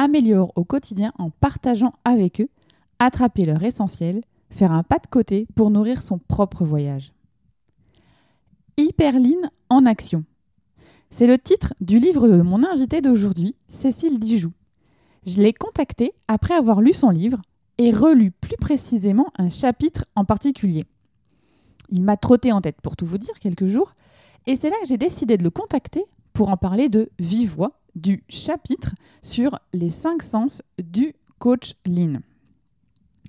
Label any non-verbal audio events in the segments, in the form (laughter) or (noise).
améliorent au quotidien en partageant avec eux, attraper leur essentiel, faire un pas de côté pour nourrir son propre voyage. Hyperline en action. C'est le titre du livre de mon invité d'aujourd'hui, Cécile Dijoux. Je l'ai contactée après avoir lu son livre et relu plus précisément un chapitre en particulier. Il m'a trotté en tête pour tout vous dire quelques jours, et c'est là que j'ai décidé de le contacter pour en parler de vive voix du chapitre sur les cinq sens du coach Lean.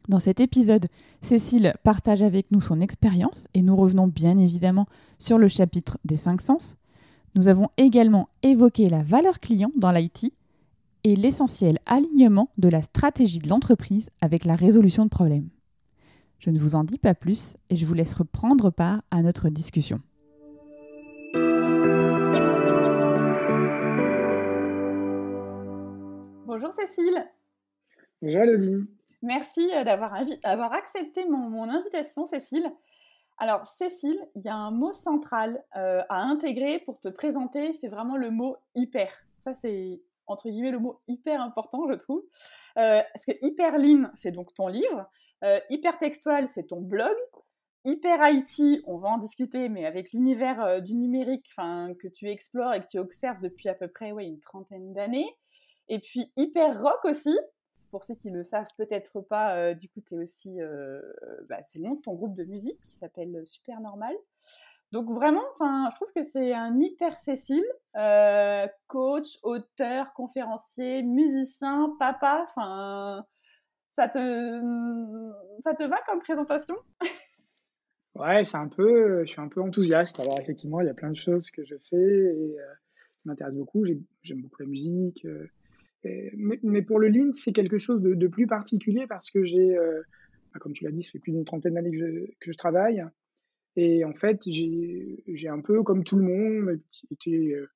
Dans cet épisode, Cécile partage avec nous son expérience et nous revenons bien évidemment sur le chapitre des cinq sens. Nous avons également évoqué la valeur client dans l'IT et l'essentiel alignement de la stratégie de l'entreprise avec la résolution de problèmes. Je ne vous en dis pas plus et je vous laisse reprendre part à notre discussion. Bonjour Cécile. Bonjour Elodie. Merci euh, d'avoir, accepté mon, invitation Cécile. Alors Cécile, il y a un mot central euh, à intégrer pour te présenter, c'est vraiment le mot hyper. Ça c'est entre guillemets le mot hyper important je trouve. Euh, parce que hyperline c'est donc ton livre, hypertextual c'est ton blog, hyper IT, on va en discuter, mais avec l'univers du numérique que tu explores et que tu observes depuis à peu près ouais, une trentaine d'années. Et puis hyper rock aussi. Pour ceux qui ne le savent peut-être pas, euh, du coup, tu es aussi. Euh, bah, c'est le nom de ton groupe de musique qui s'appelle Super Normal. Donc vraiment, je trouve que c'est un hyper Cécile, euh, coach, auteur, conférencier, musicien, papa. Enfin, ça te, ça te va comme présentation? Ouais, c'est un peu, je suis un peu enthousiaste. Alors effectivement, il y a plein de choses que je fais et qui m'intéressent beaucoup. J'aime beaucoup la musique mais, pour le lean, c'est quelque chose de, plus particulier parce que j'ai, euh, bah, comme tu l'as dit, ça fait plus d'une trentaine d'années que je, travaille. Et en fait, j'ai un peu, comme tout le monde, été, euh,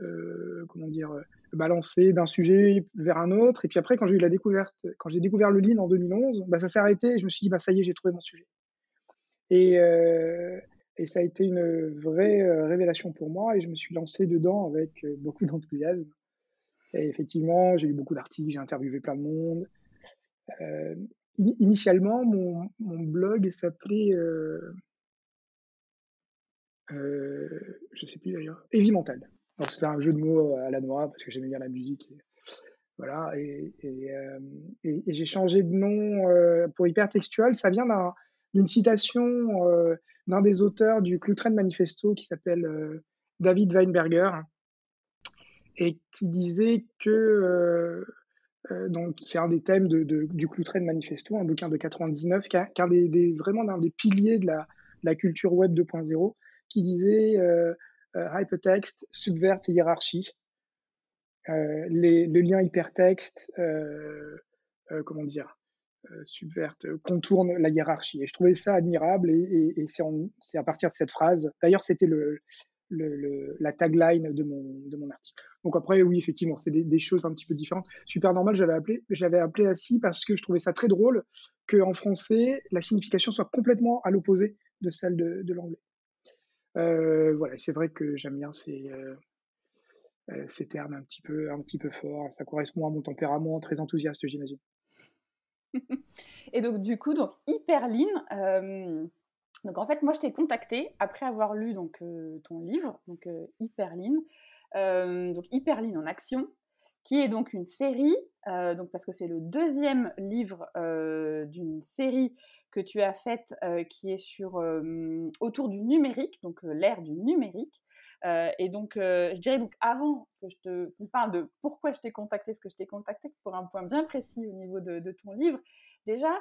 euh, comment dire, balancé d'un sujet vers un autre. Et puis après, quand j'ai eu la découverte, quand j'ai découvert le lean en 2011, bah, ça s'est arrêté. Et je me suis dit, bah, ça y est, j'ai trouvé mon sujet. Et, et ça a été une vraie révélation pour moi. Et je me suis lancé dedans avec beaucoup d'enthousiasme. Effectivement, j'ai lu beaucoup d'articles, j'ai interviewé plein de monde. Euh, initialement, mon, blog s'appelait, euh, euh, je sais plus d'ailleurs, Heavy Mental. C'était un jeu de mots à la noix parce que j'aimais bien la musique. Et, voilà, et, euh, j'ai changé de nom euh, pour hypertextual. Ça vient d'une citation d'un des auteurs du Clutrain Manifesto qui s'appelle David Weinberger et qui disait que euh, euh, donc c'est un des thèmes du Cloutren Manifesto, un bouquin de 99, qui, est des, des, vraiment un des piliers de la, culture web 2.0, qui disait euh, euh, hypertext subverte hiérarchie, les, le lien hypertexte, comment dire, subverte, contourne la hiérarchie. Et je trouvais ça admirable, et c'est à partir de cette phrase. D'ailleurs, c'était le, la tagline de mon, de mon article. Donc après, oui, effectivement, c'est des, choses un petit peu différentes. Super normal, j'avais appelé, j'avais appelé ainsi parce que je trouvais ça très drôle qu'en français, la signification soit complètement à l'opposé de celle de, de l'anglais. Euh, voilà, c'est vrai que j'aime bien ces, euh, euh, ces termes un petit peu, un petit peu forts. Ça correspond à mon tempérament très enthousiaste, j'imagine. (laughs) Et donc, du coup, donc hyperline. Donc en fait, moi, je t'ai contacté après avoir lu donc euh, ton livre, donc euh, Hyperline, euh, donc Hyperline en action, qui est donc une série, donc parce que c'est le deuxième livre d'une série que tu as faite, qui est sur autour du numérique, donc l'ère du numérique. et donc, je dirais donc avant que je te parle de pourquoi je t'ai contacté, ce que je t'ai contacté pour un point bien précis au niveau de, de ton livre. Déjà,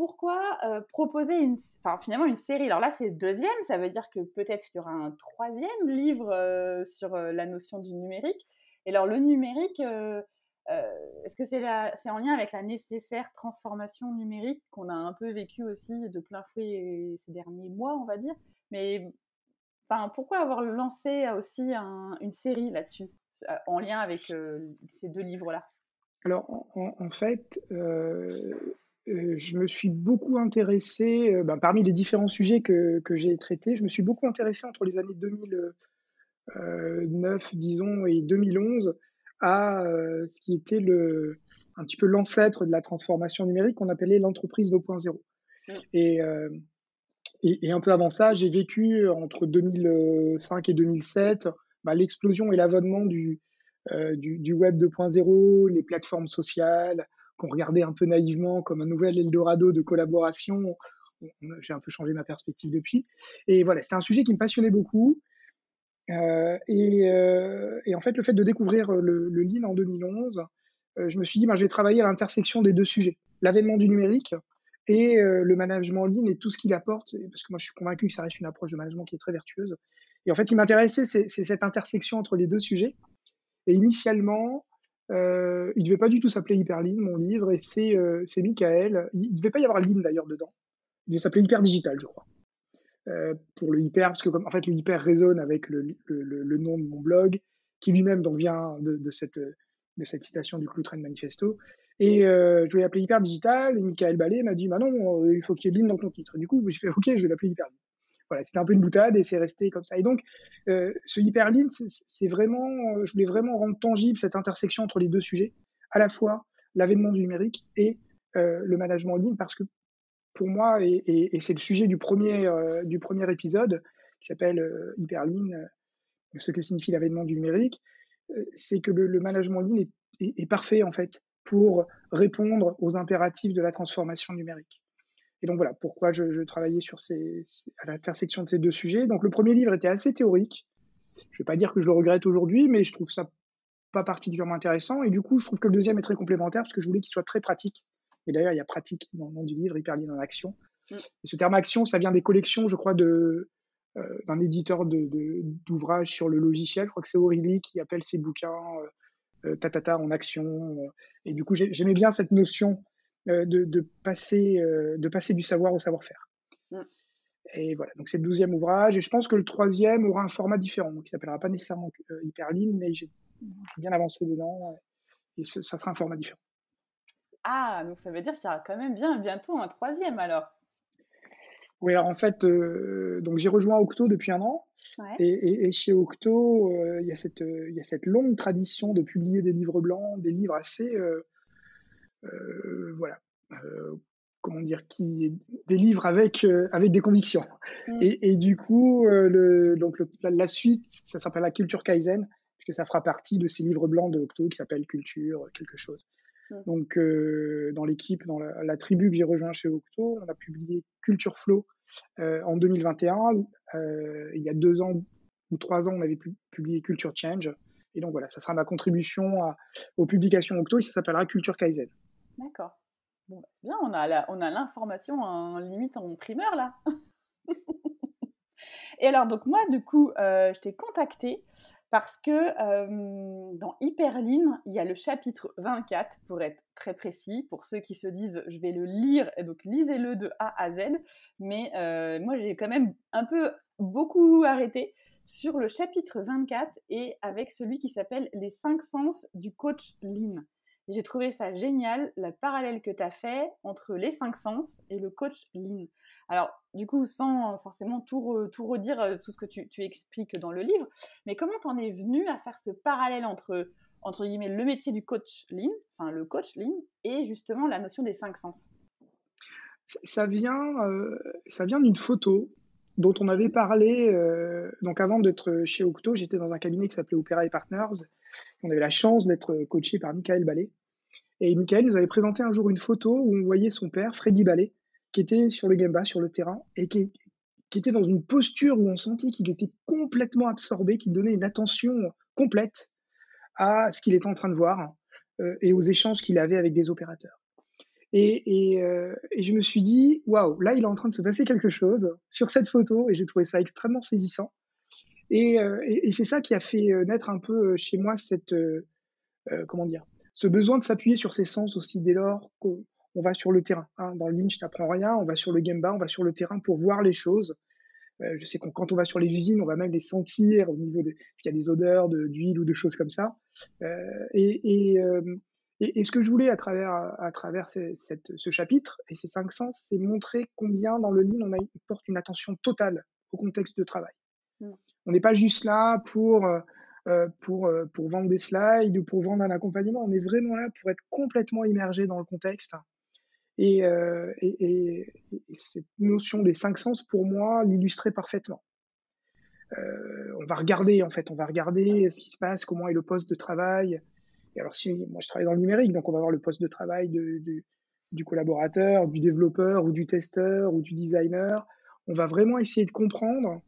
pourquoi euh, proposer une, finalement une série? Alors là, c'est deuxième, ça veut dire que peut-être il y aura un troisième livre euh, sur euh, la notion du numérique. Et alors le numérique, est-ce que c'est en lien avec la nécessaire transformation numérique qu'on a un peu vécu aussi de plein fouet ces derniers mois, on va dire? Mais pourquoi avoir lancé aussi une série là-dessus, en lien avec ces deux livres-là? Alors, en, fait, je me suis beaucoup intéressé, ben, parmi les différents sujets que, que j'ai traités, je me suis beaucoup intéressé entre les années 2009, disons, et 2011 à euh, ce qui était le, un petit peu l'ancêtre de la transformation numérique qu'on appelait l'entreprise 2.0. Et, euh, et, et, un peu avant ça, j'ai vécu entre 2005 et 2007 bah, l'explosion et l'avènement du, euh, du, du, web 2.0, les plateformes sociales qu'on regardait un peu naïvement comme un nouvel Eldorado de collaboration. J'ai un peu changé ma perspective depuis. Et voilà, c'était un sujet qui me passionnait beaucoup. Euh, euh, et, en fait, le fait de découvrir euh, le, le en 2011, je me suis dit, ben, je vais travailler à l'intersection des deux sujets, l'avènement du numérique et le management Lean et tout ce qu'il apporte, parce que moi je suis convaincu que ça reste une approche de management qui est très vertueuse. Et en fait, il m'intéressait, c'est cette intersection entre les deux sujets. Et initialement, euh, il ne devait pas du tout s'appeler Hyperlean, mon livre, et c'est euh, Michael. Il ne devait pas y avoir Lean d'ailleurs dedans. Il devait s'appeler Hyper Digital, je crois. Euh, pour le hyper, parce que comme, en fait le hyper résonne avec le, le, nom de mon blog, qui lui-même vient de, cette, de cette citation du Clou Train Manifesto. Et euh, je vais l'appeler hyper digital, et Michael Ballet m'a dit, bah non, euh, il faut qu'il y ait Lean dans ton titre. Du coup, je fais, ok, je vais l'appeler hyper Voilà, c'était un peu une boutade et c'est resté comme ça. Et donc, euh, ce hyper lean, c'est vraiment, je voulais vraiment rendre tangible cette intersection entre les deux sujets, à la fois l'avènement du numérique et le management lean, parce que pour moi, et, c'est le sujet du premier, euh, du premier épisode, qui s'appelle euh, Hyperlean, euh, ce que signifie l'avènement du numérique, c'est que le, management lean est, parfait en fait pour répondre aux impératifs de la transformation numérique. Et donc voilà pourquoi je, travaillais sur ces, à l'intersection de ces deux sujets. Donc le premier livre était assez théorique. Je ne vais pas dire que je le regrette aujourd'hui, mais je trouve ça pas particulièrement intéressant. Et du coup, je trouve que le deuxième est très complémentaire parce que je voulais qu'il soit très pratique et d'ailleurs, il y a pratique dans le nom du livre, Hyperline en action. Mm. Et ce terme action, ça vient des collections, je crois, de, euh, d'un éditeur d'ouvrages de, sur le logiciel. Je crois que c'est Aurélie qui appelle ses bouquins euh, euh Tatata en action. Euh. et du coup, j'aimais bien cette notion de, passer, de passer du savoir au savoir-faire. Mm. Et voilà, donc c'est le douzième ouvrage. Et je pense que le troisième aura un format différent, donc il s'appellera pas nécessairement Hyperline, mais j'ai bien avancé dedans. Et ça sera un format différent. Ah, donc ça veut dire qu'il y aura quand même bien bientôt un troisième alors. Oui, alors en fait, euh, donc j'ai rejoint Octo depuis un an. Et, chez Octo, euh, il, y a cette, il y a cette longue tradition de publier des livres blancs, des livres assez, euh, voilà, comment dire, qui, des livres avec, avec des convictions. Mm. Et, du coup, le, donc la, suite, ça s'appelle la Culture Kaizen, puisque ça fera partie de ces livres blancs de Octo qui s'appelle Culture quelque chose. Mmh. Donc, euh, dans l'équipe, dans la, tribu que j'ai rejoint chez Octo, on a publié Culture Flow euh, en 2021. Euh, il y a deux ans ou trois ans, on avait publié Culture Change. Et donc voilà, ça sera ma contribution aux publications Octo et ça s'appellera Culture Kaizen. D'accord. Bon, bah, c'est bien, on a l'information en limite en primeur là. (laughs) et alors, donc moi, du coup, je t'ai contacté parce que dans Hyperline, il y a le chapitre 24, pour être très précis, pour ceux qui se disent je vais le lire, donc lisez-le de A à Z, mais moi j'ai quand même un peu beaucoup arrêté sur le chapitre 24 et avec celui qui s'appelle Les cinq sens du coach Lean. J'ai trouvé ça génial, le parallèle que tu as fait entre les cinq sens et le coach Lean. Alors, du coup, sans forcément tout, redire euh, tout ce que tu, expliques dans le livre, mais comment t'en es venu à faire ce parallèle entre, entre guillemets, le métier du coach Lean, enfin le coach Lean, et justement la notion des cinq sens? Ça vient, euh, ça vient d'une photo dont on avait parlé. Euh, donc avant d'être chez Octo, j'étais dans un cabinet qui s'appelait Opera et Partners. On avait la chance d'être coaché par Michael Ballet. Et Michael nous avait présenté un jour une photo où on voyait son père, Freddy Ballet, qui était sur le Gemba, sur le terrain, et qui, était dans une posture où on sentait qu'il était complètement absorbé, qu'il donnait une attention complète à ce qu'il était en train de voir euh, et aux échanges qu'il avait avec des opérateurs. Et, euh, je me suis dit, waouh, là, il est en train de se passer quelque chose sur cette photo, et j'ai trouvé ça extrêmement saisissant. Et, euh, c'est ça qui a fait naître un peu chez moi cette, comment dire, ce besoin de s'appuyer sur ses sens aussi dès lors qu'on va sur le terrain. Hein. Dans le Lean, je n'apprends rien, on va sur le Gemba, on va sur le terrain pour voir les choses. Euh, je sais que quand on va sur les usines, on va même les sentir au niveau de, s'il y a des odeurs d'huile ou de choses comme ça. Euh, et, et, ce que je voulais à travers, à travers cette, ce chapitre et ces cinq sens, c'est montrer combien dans le Lean on, a, porte une attention totale au contexte de travail. Mm. On n'est pas juste là pour, euh, pour, euh, pour vendre des slides ou pour vendre un accompagnement. On est vraiment là pour être complètement immergé dans le contexte. Et, euh, et, et, cette notion des cinq sens, pour moi, l'illustrait parfaitement. on va regarder, en fait, on va regarder ce qui se passe, comment est le poste de travail, et alors, si moi je travaille dans le numérique, donc on va voir le poste de travail du collaborateur, du développeur ou du testeur ou du designer. On va vraiment essayer de comprendre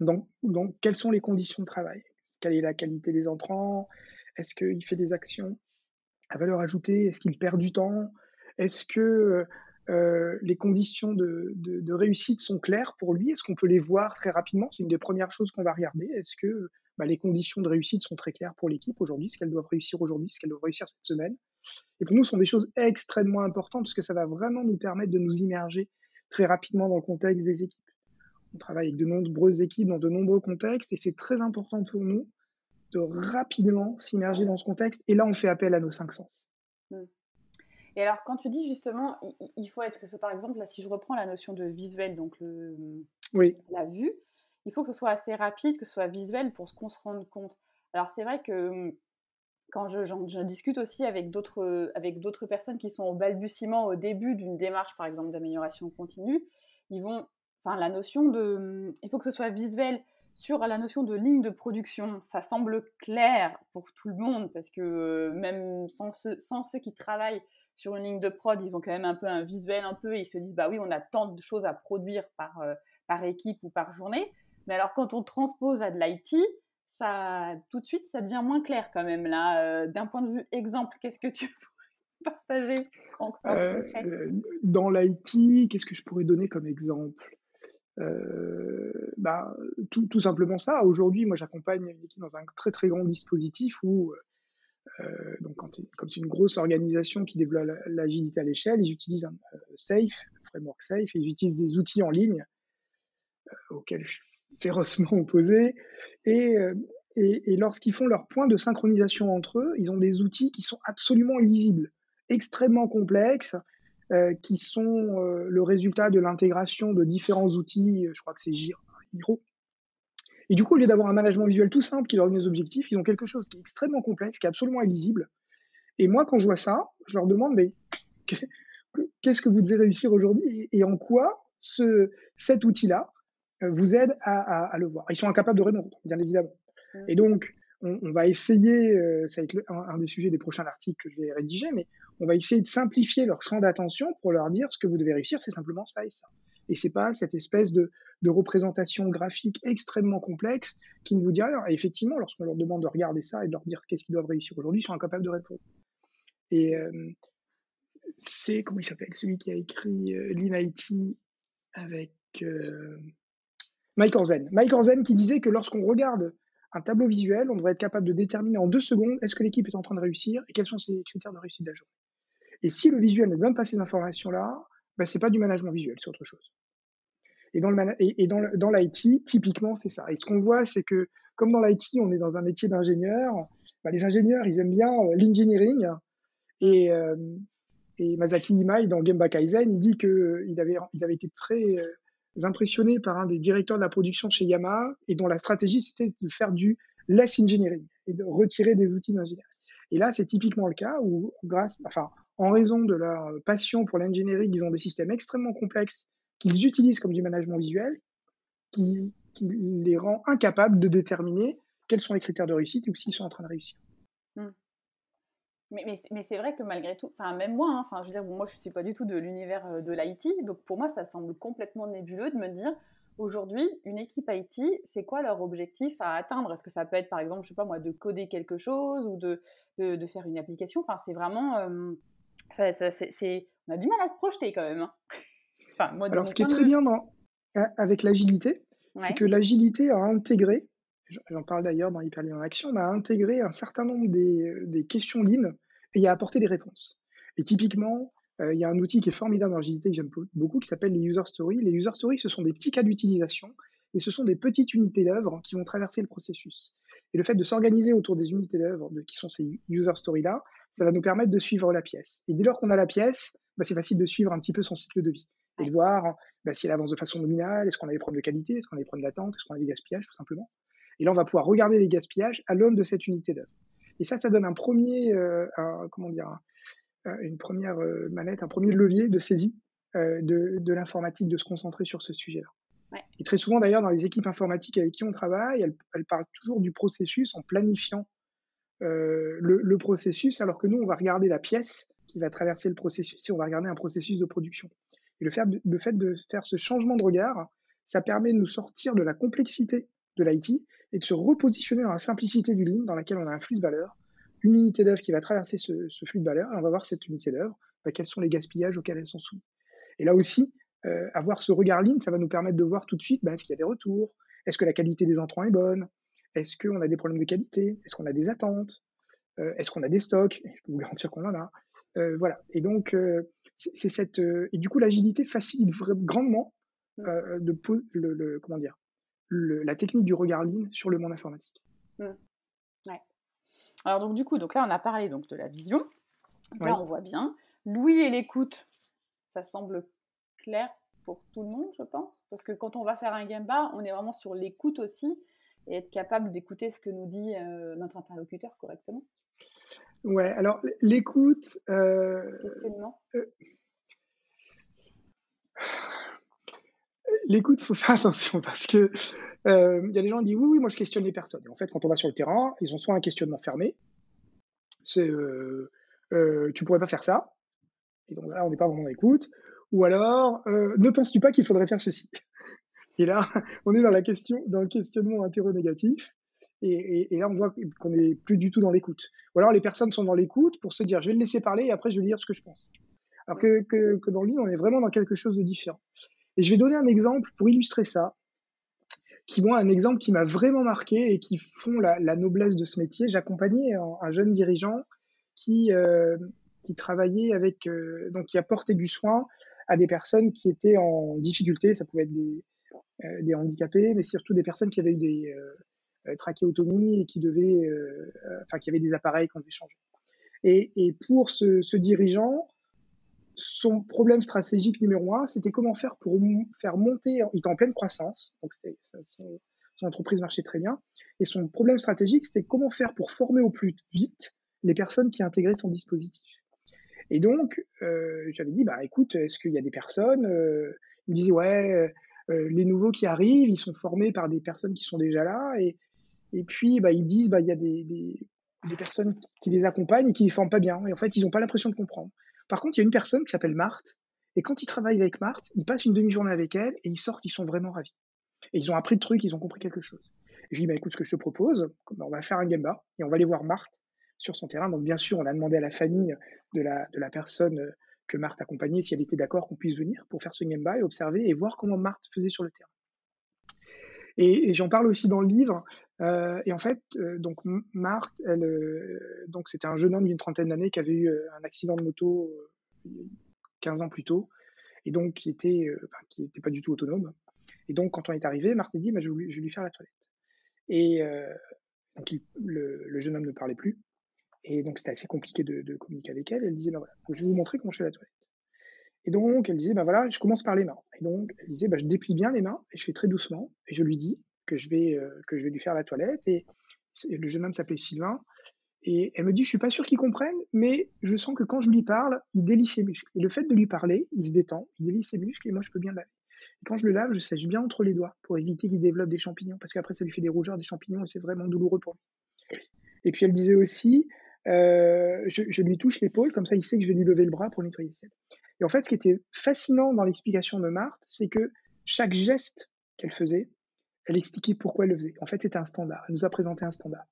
dans, dans quelles sont les conditions de travail. Quelle est la qualité des entrants? Est-ce qu'il fait des actions à valeur ajoutée? Est-ce qu'il perd du temps? Est-ce que euh, les conditions de, réussite sont claires pour lui? Est-ce qu'on peut les voir très rapidement? C'est une des premières choses qu'on va regarder. Est-ce que bah, les conditions de réussite sont très claires pour l'équipe aujourd'hui, ce qu'elles doivent réussir aujourd'hui, ce qu'elles doivent réussir cette semaine? Et pour nous, ce sont des choses extrêmement importantes parce que ça va vraiment nous permettre de nous immerger très rapidement dans le contexte des équipes. On travaille avec de nombreuses équipes dans de nombreux contextes et c'est très important pour nous de rapidement s'immerger dans ce contexte. Et là, on fait appel à nos cinq sens. Mmh. Et alors, quand tu dis justement, il faut être, par exemple, là, si je reprends la notion de visuel, donc le, oui. la vue, il faut que ce soit assez rapide, que ce soit visuel pour qu'on se rende compte. Alors c'est vrai que hum, quand je, discute aussi avec d'autres, avec d'autres personnes qui sont au balbutiement au début d'une démarche, par exemple, d'amélioration continue, ils vont, enfin la notion de, hum, il faut que ce soit visuel sur la notion de ligne de production. Ça semble clair pour tout le monde parce que euh, même sans ceux, sans ceux qui travaillent sur une ligne de prod, ils ont quand même un peu un visuel un peu et ils se disent bah oui on a tant de choses à produire par, euh, par équipe ou par journée. Mais alors, quand on transpose à de l'IT, ça, tout de suite, ça devient moins clair quand même. Là, euh, d'un point de vue exemple, qu'est-ce que tu (laughs) pourrais partager euh, Dans l'IT, qu'est-ce que je pourrais donner comme exemple? Euh, bah, tout, simplement ça. Aujourd'hui, moi, j'accompagne une équipe dans un très très grand dispositif où, donc, quand, comme c'est une grosse organisation qui développe l'agilité à l'échelle, ils utilisent un Safe, un framework Safe, et ils utilisent des outils en ligne auxquels je férocement opposés. Euh, et, et, lorsqu'ils font leur point de synchronisation entre eux, ils ont des outils qui sont absolument illisibles, extrêmement complexes, euh, qui sont euh, le résultat de l'intégration de différents outils, je crois que c'est Giro. Et du coup, au lieu d'avoir un management visuel tout simple qui leur donne des objectifs, ils ont quelque chose qui est extrêmement complexe, qui est absolument illisible. Et moi, quand je vois ça, je leur demande, mais (laughs) qu'est-ce que vous devez réussir aujourd'hui et en quoi ce, cet outil-là euh, vous aide à, le voir? Ils sont incapables de répondre, bien évidemment. Et donc, on, va essayer, ça va être un, des sujets des prochains articles que je vais rédiger, mais on va essayer de simplifier leur champ d'attention pour leur dire ce que vous devez réussir, c'est simplement ça et ça. Et c'est pas cette espèce de, représentation graphique extrêmement complexe qui ne vous dit rien. Effectivement, lorsqu'on leur demande de regarder ça et de leur dire qu'est-ce qu'ils doivent réussir aujourd'hui, ils sont incapables de répondre. Et euh, c'est, comment il s'appelle, celui qui a écrit euh, l'INIT avec Mike Orzen. Mike Orzen qui disait que lorsqu'on regarde un tableau visuel, on devrait être capable de déterminer en deux secondes est-ce que l'équipe est en train de réussir et quels sont ses critères de réussite de. Et si le visuel ne donne pas ces informations-là, ben, ce n'est pas du management visuel, c'est autre chose. Et dans, le et, dans, l'IT, typiquement, c'est ça. Et ce qu'on voit, c'est que comme dans l'IT, on est dans un métier d'ingénieur, ben, les ingénieurs, ils aiment bien euh, l'engineering. Et, euh, et Masaki Imai, dans Gemba Kaizen, il dit qu'il euh, avait, il avait été très impressionné par un des directeurs de la production chez Yamaha et dont la stratégie c'était de faire du less engineering et de retirer des outils d'ingénierie. Et là, c'est typiquement le cas où, grâce, enfin, en raison de leur passion pour l'engineering, ils ont des systèmes extrêmement complexes qu'ils utilisent comme du management visuel, qui, les rend incapables de déterminer quels sont les critères de réussite ou s'ils sont en train de réussir. Hmm. Mais, c'est vrai que malgré tout, même moi, hein, je veux dire, moi je suis pas du tout de l'univers euh, de l'IT, donc pour moi ça semble complètement nébuleux de me dire aujourd'hui une équipe IT, c'est quoi leur objectif à atteindre? Est-ce que ça peut être par exemple, je sais pas moi, de coder quelque chose ou de, faire une application? C'est vraiment, euh, ça, c'est, on a du mal à se projeter quand même. Hein. (laughs) enfin, moi, Alors ce qui est très bien dans, avec l'agilité, c'est que l'agilité a intégré j'en parle d'ailleurs dans Hyperligne en Action, on a intégré un certain nombre des, des questions lignes et à apporter des réponses. Et typiquement, euh, il y a un outil qui est formidable dans l'agilité que j'aime beaucoup qui s'appelle les user stories. Les user stories, ce sont des petits cas d'utilisation et ce sont des petites unités d'œuvre qui vont traverser le processus. Et le fait de s'organiser autour des unités d'œuvre qui sont ces user stories-là, ça va nous permettre de suivre la pièce. Et dès lors qu'on a la pièce, bah, c'est facile de suivre un petit peu son cycle de vie et de voir bah, si elle avance de façon nominale, est-ce qu'on a des problèmes de qualité, est-ce qu'on a des problèmes d'attente, est-ce qu'on a des gaspillages, tout simplement. Et là, on va pouvoir regarder les gaspillages à l'aune de cette unité d'œuvre. Et ça, ça donne un premier, euh, comment dire, une première euh, manette, un premier levier de saisie euh, de, de l'informatique, de se concentrer sur ce sujet-là. Et très souvent, d'ailleurs, dans les équipes informatiques avec qui on travaille, elles, parlent toujours du processus en planifiant le, le, processus, alors que nous, on va regarder la pièce qui va traverser le processus et on va regarder un processus de production. Et le fait, le fait de faire ce changement de regard, ça permet de nous sortir de la complexité de l'IT et de se repositionner dans la simplicité du ligne dans laquelle on a un flux de valeur une unité d'œuvre qui va traverser ce, flux de valeur, et on va voir cette unité d'œuvre, bah, quels sont les gaspillages auxquels elles sont soumises. Et là aussi, euh, avoir ce regard ligne, ça va nous permettre de voir tout de suite, bah, est-ce qu'il y a des retours, est-ce que la qualité des entrants est bonne, est-ce qu'on a des problèmes de qualité, est-ce qu'on a des attentes, euh, est-ce qu'on a des stocks, je peux vous garantir qu'on en a. Euh, voilà. Et donc, c'est cette, et du coup, l'agilité facilite grandement mmh. de, le, comment dire, la technique du regard ligne sur le monde informatique. Mmh. Alors donc du coup, donc là on a parlé donc de la vision. Là on voit bien. Louis et l'écoute, ça semble clair pour tout le monde, je pense. Parce que quand on va faire un gamba, on est vraiment sur l'écoute aussi et être capable d'écouter ce que nous dit euh, notre interlocuteur correctement. Ouais, alors l'écoute. Euh, Questionnement. Euh, l'écoute, il faut faire (laughs) attention parce que euh, il y a des gens qui disent oui, oui, moi je questionne les personnes. Et en fait, quand on va sur le terrain, ils ont soit un questionnement fermé, c'est euh, tu pourrais pas faire ça, et donc là on n'est pas vraiment dans l'écoute, ou alors ne penses-tu pas qu'il faudrait faire ceci? Et là, (laughs) on est dans la question, dans le questionnement interro-négatif. Et, et, là, on voit qu'on n'est plus du tout dans l'écoute. Ou alors, les personnes sont dans l'écoute pour se dire, je vais le laisser parler et après, je vais dire ce que je pense. Alors que, dans le livre, on est vraiment dans quelque chose de différent. Et je vais donner un exemple pour illustrer ça, qui moi un exemple qui m'a vraiment marqué et qui font la, noblesse de ce métier. J'accompagnais un, jeune dirigeant qui euh, travaillait avec euh, donc qui apportait du soin à des personnes qui étaient en difficulté. Ça pouvait être des, des handicapés, mais surtout des personnes qui avaient eu des trachéotomies et qui devaient, enfin qui avaient des appareils qu'on devait changer. Et, et pour ce, dirigeant, son problème stratégique numéro un, c'était comment faire pour faire monter, il était en pleine croissance, donc son, entreprise marchait très bien, et son problème stratégique, c'était comment faire pour former au plus vite les personnes qui intégraient son dispositif. Et donc, euh, j'avais dit, bah écoute, est-ce qu'il y a des personnes euh, Il me disait, ouais, euh, les nouveaux qui arrivent, ils sont formés par des personnes qui sont déjà là, et, et puis bah, ils disent, bah il y a des, des, personnes qui les accompagnent et qui les forment pas bien, et en fait, ils n'ont pas l'impression de comprendre. Par contre, il y a une personne qui s'appelle Marthe, et quand ils travaillent avec Marthe, ils passent une demi-journée avec elle, et ils sortent, ils sont vraiment ravis. Et ils ont appris de trucs, ils ont compris quelque chose. Et je dis, bah, écoute, ce que je te propose, on va faire un gamba, et on va aller voir Marthe sur son terrain. Donc, bien sûr, on a demandé à la famille de la, de la personne euh, que Marthe accompagnait si elle était d'accord qu'on puisse venir pour faire ce gamba et observer et voir comment Marthe faisait sur le terrain. Et, j'en parle aussi dans le livre. Euh, et en fait, euh, donc Marthe, elle, euh, donc c'était un jeune homme d'une trentaine d'années qui avait eu un accident de moto 15 ans plus tôt, et donc qui était, qui n'était pas du tout autonome. Et donc quand on est arrivé, Marthe a dit, bah, je, vais, lui faire la toilette. Et donc le, jeune homme ne parlait plus, et donc c'était assez compliqué de, communiquer avec elle. Elle disait, bah, voilà, je vais vous montrer comment je fais la toilette. Et donc, elle disait, ben voilà, je commence par les mains. Et donc, elle disait, ben, je déplie bien les mains et je fais très doucement. Et je lui dis que je vais, euh, que je vais lui faire la toilette. Et, le jeune homme s'appelait Sylvain. Et elle me dit, je suis pas sûr qu'il comprenne, mais je sens que quand je lui parle, il délie ses muscles. Et le fait de lui parler, il se détend, il délie ses muscles et moi, je peux bien le laver. Et quand je le lave, je sèche bien entre les doigts pour éviter qu'il développe des champignons, parce qu'après, ça lui fait des rougeurs, des champignons, et c'est vraiment douloureux pour lui. Et puis, elle disait aussi, euh, je, je, lui touche l'épaule, comme ça, il sait que je vais lui lever le bras pour nettoyer ses et en fait, ce qui était fascinant dans l'explication de Marthe, c'est que chaque geste qu'elle faisait, elle expliquait pourquoi elle le faisait. En fait, c'était un standard. Elle nous a présenté un standard.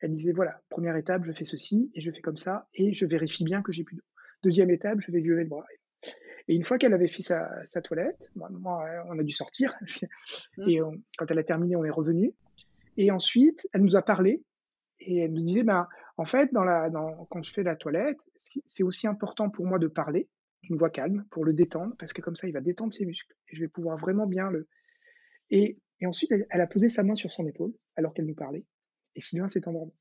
Elle disait, voilà, première étape, je fais ceci, et je fais comme ça, et je vérifie bien que j'ai plus d'eau. Deuxième étape, je vais lever le bras. Et une fois qu'elle avait fait sa, toilette, on a dû sortir, mmh. et quand elle a terminé, on est revenu. Et ensuite, elle nous a parlé, et elle nous disait, ben, En fait, quand je fais la toilette, c'est aussi important pour moi de parler d'une voix calme pour le détendre, parce que comme ça, il va détendre ses muscles et je vais pouvoir vraiment bien le. Et, ensuite, elle, a posé sa main sur son épaule alors qu'elle nous parlait, et Sylvain s'est endormi.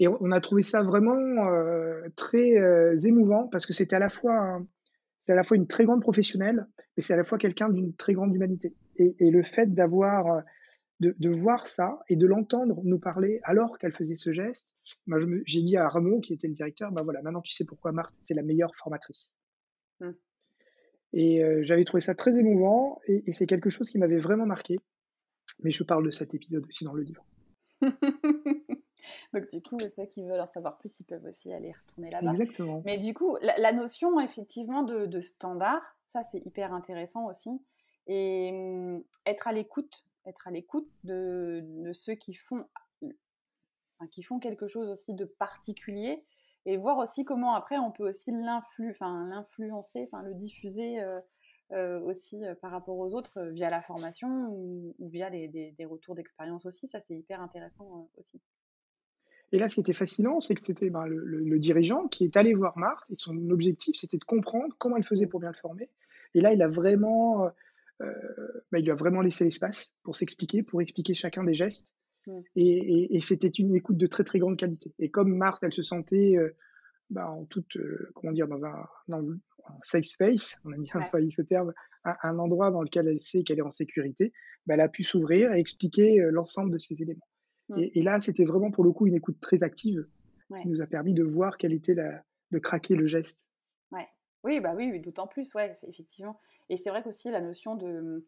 Et on a trouvé ça vraiment euh, très euh, émouvant parce que c'était à la fois c'est à la fois une très grande professionnelle, mais c'est à la fois quelqu'un d'une très grande humanité. Et, et le fait d'avoir de, voir ça et de l'entendre nous parler alors qu'elle faisait ce geste, bah, j'ai dit à Ramon, qui était le directeur, bah voilà, maintenant tu sais pourquoi Marthe, c'est la meilleure formatrice. Mmh. Et euh, j'avais trouvé ça très émouvant et, c'est quelque chose qui m'avait vraiment marqué. Mais je parle de cet épisode aussi dans le livre. (laughs) Donc du coup, ceux qui veulent en savoir plus, ils peuvent aussi aller retourner là-bas. Exactement. Mais du coup, la, notion effectivement de, de standard, ça c'est hyper intéressant aussi. Et hum, être à l'écoute être à l'écoute de, ceux qui font, qui font quelque chose aussi de particulier et voir aussi comment après on peut aussi l'influencer, le diffuser euh, euh, aussi euh, par rapport aux autres via la formation ou, via des, retours d'expérience aussi. Ça, c'est hyper intéressant aussi. Et là, ce qui était fascinant, c'est que c'était ben, le, dirigeant qui est allé voir Marthe et son objectif, c'était de comprendre comment elle faisait pour bien le former. Et là, il a vraiment bah, il lui a vraiment laissé l'espace pour s'expliquer, pour expliquer chacun des gestes. Et, c'était une écoute de très très grande qualité. Et comme Marthe, elle se sentait euh, bah, en toute, euh, comment dire, dans un, safe space, on a mis un ouais. ce terme, un, endroit dans lequel elle sait qu'elle est en sécurité, bah, elle a pu s'ouvrir et expliquer l'ensemble de ces éléments. Et, là, c'était vraiment pour le coup une écoute très active qui nous a permis de voir quelle était la, de craquer le geste. Oui, bah oui, d'autant plus, ouais, effectivement. Et c'est vrai qu'aussi la notion de,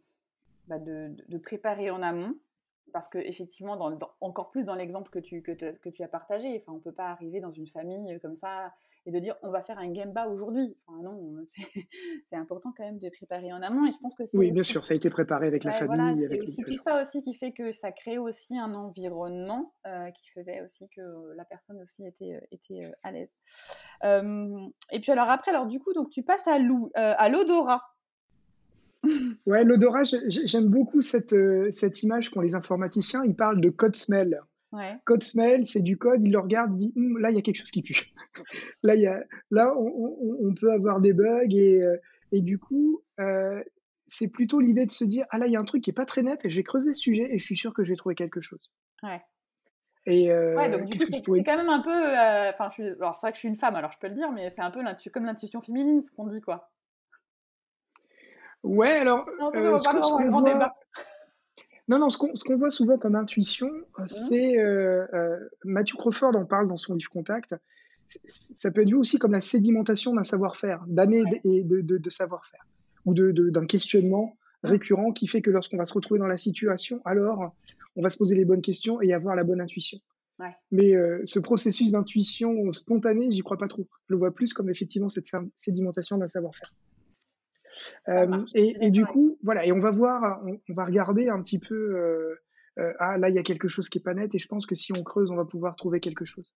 bah, de, de, préparer en amont, parce que effectivement, dans, encore plus dans l'exemple que tu, que, que, tu as partagé, enfin, on ne peut pas arriver dans une famille comme ça et de dire on va faire un Gemba aujourd'hui. Enfin, non, (laughs) c'est important quand même de préparer en amont. Et je pense que oui, bien sûr, ça a été préparé avec la famille. c'est tout ça aussi qui fait que ça crée aussi un environnement euh, qui faisait aussi que la personne aussi était, euh, était euh, à l'aise. et puis alors après, alors du coup, donc tu passes à l'odorat. Ouais, l'odorat, j'aime beaucoup cette, cette image qu'ont les informaticiens. Ils parlent de code smell. Code smell, c'est du code, il le regarde, il dit hum, là, il y a quelque chose qui pue. (laughs) là, y a, là on, peut avoir des bugs et, euh, et du coup, euh, c'est plutôt l'idée de se dire ah là, il y a un truc qui est pas très net et j'ai creusé ce sujet et je suis sûr que je vais trouver quelque chose. Ouais. Et euh, ouais, donc du coup, c'est quand même un peu. Enfin, alors c'est vrai que je suis une femme, alors je peux le dire, mais c'est un peu comme l'intuition féminine, ce qu'on dit, quoi. Ouais, alors. Non, euh, ce qu'on voit... Non, non, ce qu'on voit souvent comme intuition, mmh. c'est. Euh, euh, Matthew Crawford en parle dans son livre Contact. Ça peut être vu aussi comme la sédimentation d'un savoir-faire, d'années et de, savoir-faire, ou d'un questionnement mmh. récurrent qui fait que lorsqu'on va se retrouver dans la situation, alors on va se poser les bonnes questions et avoir la bonne intuition. Mais euh, ce processus d'intuition spontanée, j'y crois pas trop. Je le vois plus comme effectivement cette sédimentation d'un savoir-faire. Et, du coup, voilà, et on va voir, on, va regarder un petit peu. Ah, là, il y a quelque chose qui est pas net, et je pense que si on creuse, on va pouvoir trouver quelque chose.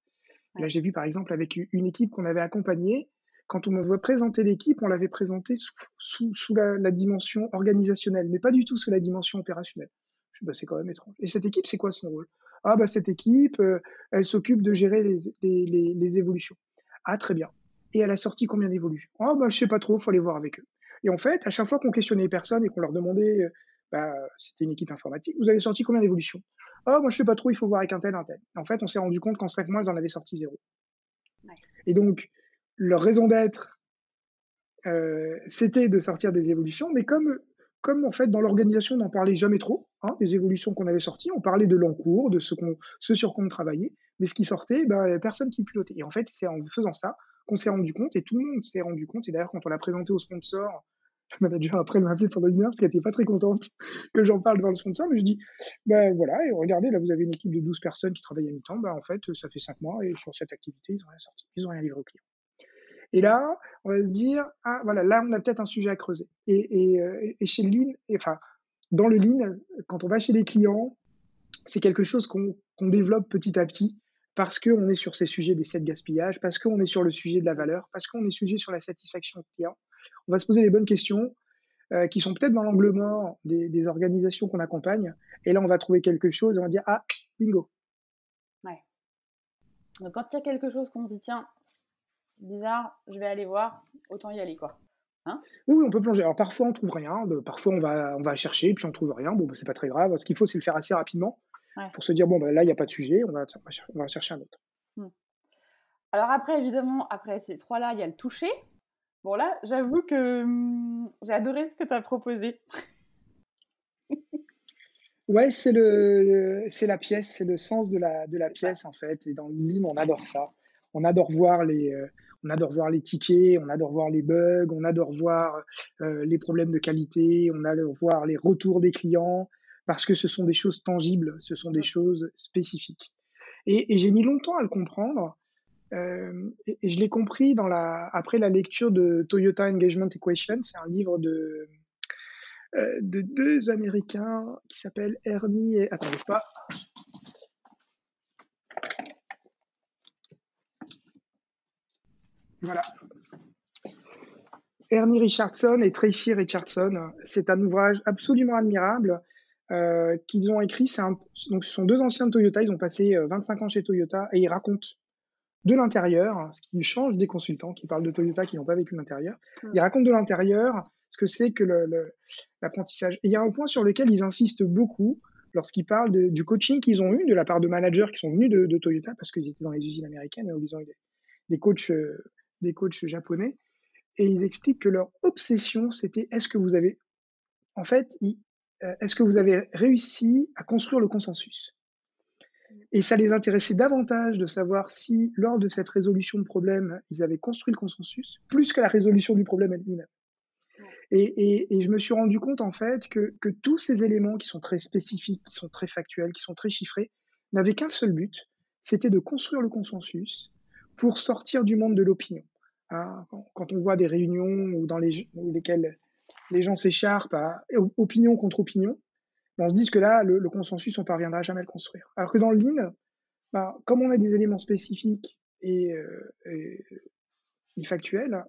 Là, j'ai vu par exemple avec une équipe qu'on avait accompagnée, quand on me voit présenter l'équipe, on l'avait présentée sous, sous, la, dimension organisationnelle, mais pas du tout sous la dimension opérationnelle. Je bah, c'est quand même étrange. Et cette équipe, c'est quoi son rôle? Ah, bah, cette équipe, elle s'occupe de gérer les, les, les, évolutions. Ah, très bien. Et elle a sorti combien d'évolutions? Ah, bah, je sais pas trop, faut aller voir avec eux. Et en fait, à chaque fois qu'on questionnait les personnes et qu'on leur demandait, euh, bah, c'était une équipe informatique, vous avez sorti combien d'évolutions Oh, moi je sais pas trop, il faut voir avec un tel, un tel. En fait, on s'est rendu compte qu'en cinq mois, ils en avaient sorti zéro. Et donc, leur raison d'être, euh, c'était de sortir des évolutions, mais comme, comme en fait dans l'organisation, on n'en parlait jamais trop, hein, des évolutions qu'on avait sorties, on parlait de l'encours, de ce, qu'on, ce sur quoi on travaillait, mais ce qui sortait, bah, personne qui pilotait. Et en fait, c'est en faisant ça qu'on s'est rendu compte, et tout le monde s'est rendu compte, et d'ailleurs quand on l'a présenté au sponsor, (laughs) le manager après m'a appelé pendant une heure parce qu'elle n'était pas très contente (laughs) que j'en parle devant le sponsor, mais je dis, ben voilà, et regardez, là vous avez une équipe de 12 personnes qui travaillent à mi-temps, ben en fait ça fait 5 mois et sur cette activité ils n'ont rien sorti, ils n'ont rien livré au client. Et là, on va se dire, ah voilà, là on a peut-être un sujet à creuser. Et, et, euh, et chez le Lean, enfin, dans le Lean, quand on va chez les clients, c'est quelque chose qu'on développe petit à petit parce qu'on est sur ces sujets des de gaspillage, parce qu'on est sur le sujet de la valeur, parce qu'on est sujet sur la satisfaction client on va se poser les bonnes questions euh, qui sont peut-être dans l'angle mort des, organisations qu'on accompagne. Et là, on va trouver quelque chose, on va dire, ah, bingo. Donc quand il y a quelque chose qu'on se dit, tiens, bizarre, je vais aller voir, autant y aller, quoi. Hein? Oui, on peut plonger. Alors parfois on trouve rien, parfois on va, on va chercher, puis on trouve rien. Bon, bah, c'est pas très grave. Ce qu'il faut, c'est le faire assez rapidement pour se dire bon, bah, là, il n'y a pas de sujet, on va, on va chercher un autre. Hmm. Alors après, évidemment, après ces trois-là, il y a le toucher. Bon là, j'avoue que hmm, j'ai adoré ce que tu as proposé. (laughs) ouais, c'est le, c'est la pièce, c'est le sens de la, de la pièce en fait. Et dans le Lean, on adore ça. On adore voir les, euh, on adore voir les tickets, on adore voir les bugs, on adore voir euh, les problèmes de qualité, on adore voir les retours des clients, parce que ce sont des choses tangibles, ce sont des choses spécifiques. Et, j'ai mis longtemps à le comprendre, euh, et, je l'ai compris après la lecture de Toyota Engagement Equation, c'est un livre de, euh, de deux Américains qui s'appellent Ernie et... Attendez pas? Voilà. Ernie Richardson et Tracy Richardson. C'est un ouvrage absolument admirable euh, qu'ils ont écrit. donc, ce sont deux anciens de Toyota. Ils ont passé 25 euh, ans chez Toyota et ils racontent de l'intérieur, ce qui change des consultants qui parlent de Toyota qui n'ont pas vécu l'intérieur. Hmm. Ils racontent de l'intérieur ce que c'est que l'apprentissage. et il y a un point sur lequel ils insistent beaucoup lorsqu'ils parlent du coaching qu'ils ont eu de la part de managers qui sont venus de, Toyota parce qu'ils étaient dans les usines américaines et ils ont eu des, coachs euh, des coachs japonais, et ils expliquent que leur obsession, c'était est-ce que vous avez, en fait, euh, est-ce que vous avez réussi à construire le consensus? Et ça les intéressait davantage de savoir si, lors de cette résolution de problème, ils avaient construit le consensus, plus que la résolution du problème elle-même. Et, et, je me suis rendu compte, en fait, que, que tous ces éléments qui sont très spécifiques, qui sont très factuels, qui sont très chiffrés, n'avaient qu'un seul but, c'était de construire le consensus pour sortir du monde de l'opinion. Hein, quand on voit des réunions ou dans les, lesquelles les gens s'écharpent à opinion contre opinion, on se dit que là, le, consensus, on parviendra jamais à le construire. Alors que dans le Lean, bah, comme on a des éléments spécifiques et, euh, factuels,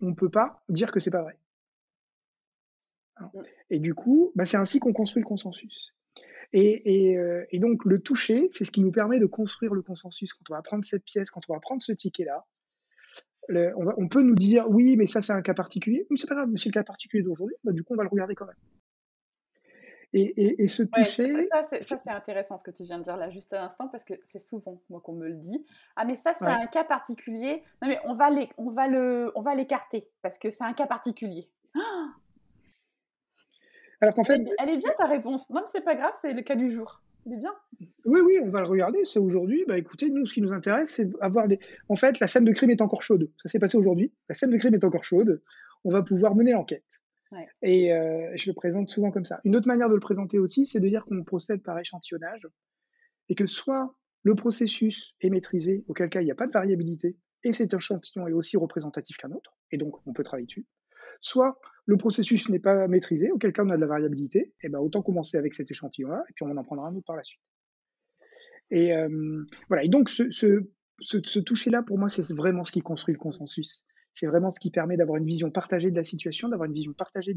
on ne peut pas dire que c'est pas vrai. Hein. Et du coup, bah, c'est ainsi qu'on construit le consensus. Et, euh, et, donc, le toucher, c'est ce qui nous permet de construire le consensus. Quand on va prendre cette pièce, quand on va prendre ce ticket-là, on, peut nous dire oui, mais ça c'est un cas particulier. Mais c'est pas grave, mais c'est le cas particulier d'aujourd'hui, bah, du coup on va le regarder quand même. Et, ce toucher. ça, c'est intéressant ce que tu viens de dire là juste à l'instant parce que c'est souvent moi qu'on me le dit. Ah mais ça c'est un cas particulier. Non mais on va les, on va le, on va l'écarter parce que c'est un cas particulier. (gasps) Alors qu'en fait, elle est bien ta réponse. Non mais c'est pas grave, c'est le cas du jour bien. Oui, oui, on va le regarder. C'est aujourd'hui. Bah, écoutez, nous, ce qui nous intéresse, c'est avoir des. En fait, la scène de crime est encore chaude. Ça s'est passé aujourd'hui. La scène de crime est encore chaude. On va pouvoir mener l'enquête. Et euh, je le présente souvent comme ça. Une autre manière de le présenter aussi, c'est de dire qu'on procède par échantillonnage et que soit le processus est maîtrisé, auquel cas il n'y a pas de variabilité, et cet échantillon est aussi représentatif qu'un autre, et donc on peut travailler dessus. Soit le processus n'est pas maîtrisé, auquel cas on a de la variabilité, et ben autant commencer avec cet échantillon-là, et puis on en prendra un autre par la suite. Et euh, voilà. Et donc ce, toucher-là, pour moi, c'est vraiment ce qui construit le consensus. C'est vraiment ce qui permet d'avoir une vision partagée de la situation, d'avoir une vision partagée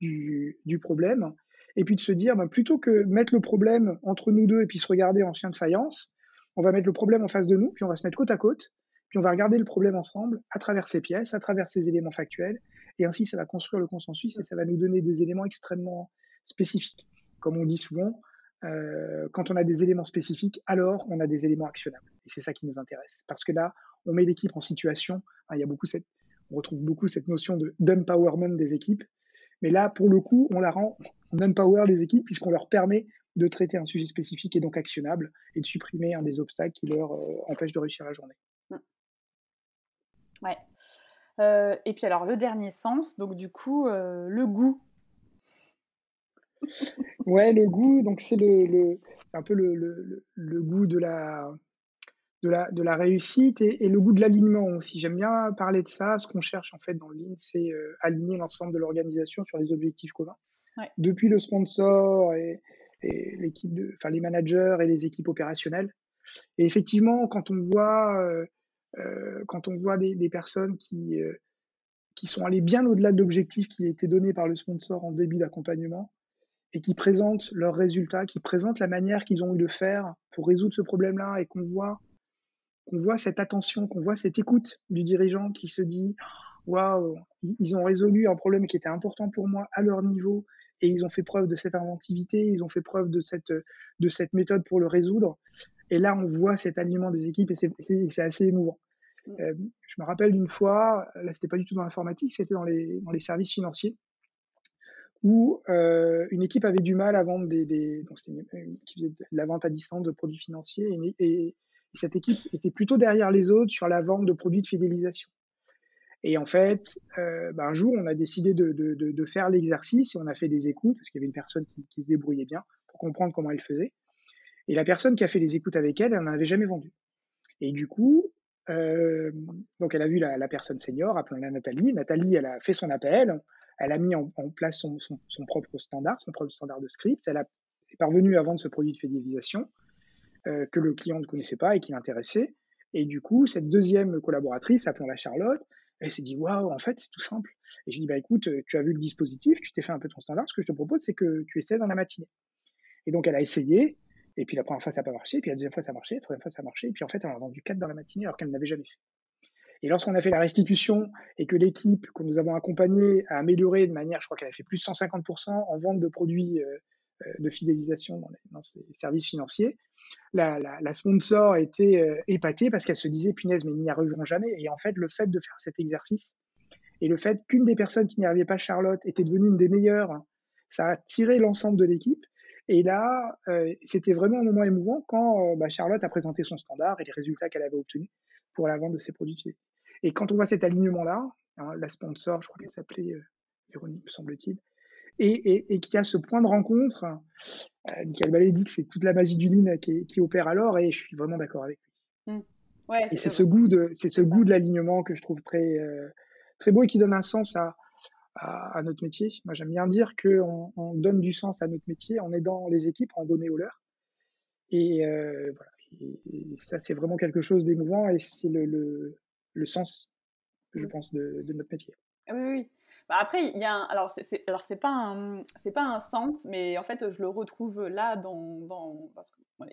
du, problème, et puis de se dire, ben, plutôt que mettre le problème entre nous deux et puis se regarder en chien de faïence, on va mettre le problème en face de nous, puis on va se mettre côte à côte, puis on va regarder le problème ensemble à travers ces pièces, à travers ces éléments factuels, et ainsi, ça va construire le consensus et ça va nous donner des éléments extrêmement spécifiques. Comme on dit souvent, euh, quand on a des éléments spécifiques, alors on a des éléments actionnables. Et c'est ça qui nous intéresse. Parce que là, on met l'équipe en situation. Hein, il y a beaucoup cette, on retrouve beaucoup cette notion de d'empowerment des équipes. Mais là, pour le coup, on la rend, on empower les équipes puisqu'on leur permet de traiter un sujet spécifique et donc actionnable et de supprimer un des obstacles qui leur euh, empêche de réussir la journée. Ouais. Euh, et puis alors le dernier sens, donc du coup euh, le goût. ouais, le goût, donc c'est le, le un peu le, le, le, goût de la, de la, de la réussite et, et le goût de l'alignement aussi. J'aime bien parler de ça. Ce qu'on cherche en fait dans le Lean, c'est euh, aligner l'ensemble de l'organisation sur les objectifs communs. Depuis le sponsor et, et l'équipe de, enfin les managers et les équipes opérationnelles. Et effectivement, quand on voit euh, quand on voit des, personnes qui, euh, qui sont allées bien au-delà de l'objectif qui a été donné par le sponsor en début d'accompagnement et qui présentent leurs résultats, qui présentent la manière qu'ils ont eu de faire pour résoudre ce problème-là et qu'on voit qu'on voit cette attention, qu'on voit cette écoute du dirigeant qui se dit waouh, ils ont résolu un problème qui était important pour moi à leur niveau et ils ont fait preuve de cette inventivité, ils ont fait preuve de cette, de cette méthode pour le résoudre. Et là, on voit cet alignement des équipes et c'est assez émouvant. Mm. Euh, je me rappelle d'une fois, là, c'était pas du tout dans l'informatique, c'était dans les, dans les services financiers, où euh, une équipe avait du mal à vendre des, des donc une, qui faisait de la vente à distance de produits financiers, et, et, cette équipe était plutôt derrière les autres sur la vente de produits de fidélisation. Et en fait, euh, ben un jour, on a décidé de, faire l'exercice et on a fait des écoutes, parce qu'il y avait une personne qui, se débrouillait bien pour comprendre comment elle faisait. Et la personne qui a fait les écoutes avec elle, elle n'en avait jamais vendu. Et du coup, euh, donc elle a vu la, personne senior, appelons-la Nathalie. Nathalie, elle a fait son appel, elle a mis en, place son, propre standard, son propre standard de script. Elle a, est parvenue à vendre ce produit de fidélisation euh, que le client ne connaissait pas et qui l'intéressait. Et du coup, cette deuxième collaboratrice, appelons-la Charlotte, elle s'est dit, waouh, en fait, c'est tout simple. Et je lui dit, bah, écoute, tu as vu le dispositif, tu t'es fait un peu ton standard. Ce que je te propose, c'est que tu essaies dans la matinée. Et donc, elle a essayé. Et puis, la première fois, ça n'a pas marché. Puis, la deuxième fois, ça a marché. La troisième fois, ça a marché. Et puis, en fait, elle en a vendu quatre dans la matinée alors qu'elle n'avait jamais fait. Et lorsqu'on a fait la restitution et que l'équipe que nous avons accompagnée a amélioré de manière, je crois qu'elle a fait plus de 150% en vente de produits euh, euh, de fidélisation dans, les, ces services financiers, la, sponsor était euh, épatée parce qu'elle se disait, punaise, mais ils n'y arriveront jamais. Et en fait, le fait de faire cet exercice et le fait qu'une des personnes qui n'y arrivait pas, Charlotte, était devenue une des meilleures, ça a tiré l'ensemble de l'équipe. Et là, euh, c'était vraiment un moment émouvant quand euh, bah, Charlotte a présenté son standard et les résultats qu'elle avait obtenus pour la vente de ses produits. Et quand on voit cet alignement-là, hein, la sponsor, je crois qu'elle s'appelait Véronique, me semble-t-il, et, et, et qui a ce point de rencontre. Euh, Michael Ballet dit que c'est toute la magie du lean qui, qui, opère alors, et je suis vraiment d'accord avec lui. Mmh. Ouais, et c'est ce goût de, c'est ce goût de l'alignement que je trouve très, euh, très beau et qui donne un sens à, à, à notre métier. Moi, j'aime bien dire qu'on on donne du sens à notre métier en aidant les équipes à en donner au leur. Et euh, voilà. Et, et ça, c'est vraiment quelque chose d'émouvant et c'est le, le, le, sens, je pense, de, de notre métier. Oui, oui. Bah après, il y a alors c'est alors c'est pas un c'est pas un sens, mais en fait je le retrouve là dans,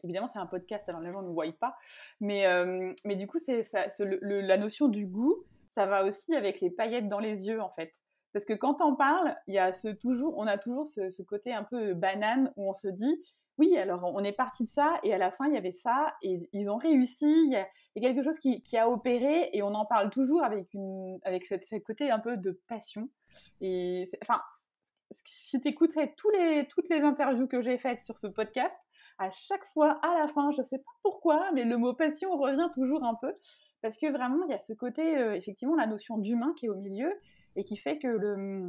évidemment c'est un podcast, alors les gens ne voient pas, mais euh, mais du coup c'est la notion du goût, ça va aussi avec les paillettes dans les yeux en fait. Parce que quand on parle, il y a toujours, on a toujours ce, côté un peu banane où on se dit oui, alors on est parti de ça et à la fin il y avait ça et ils ont réussi. Il y a, quelque chose qui, qui, a opéré et on en parle toujours avec une avec ce, ce côté un peu de passion. Et enfin, si tu écoutais tous les, toutes les interviews que j'ai faites sur ce podcast, à chaque fois, à la fin, je sais pas pourquoi, mais le mot passion revient toujours un peu. Parce que vraiment, il y a ce côté, euh, effectivement, la notion d'humain qui est au milieu et qui fait que le.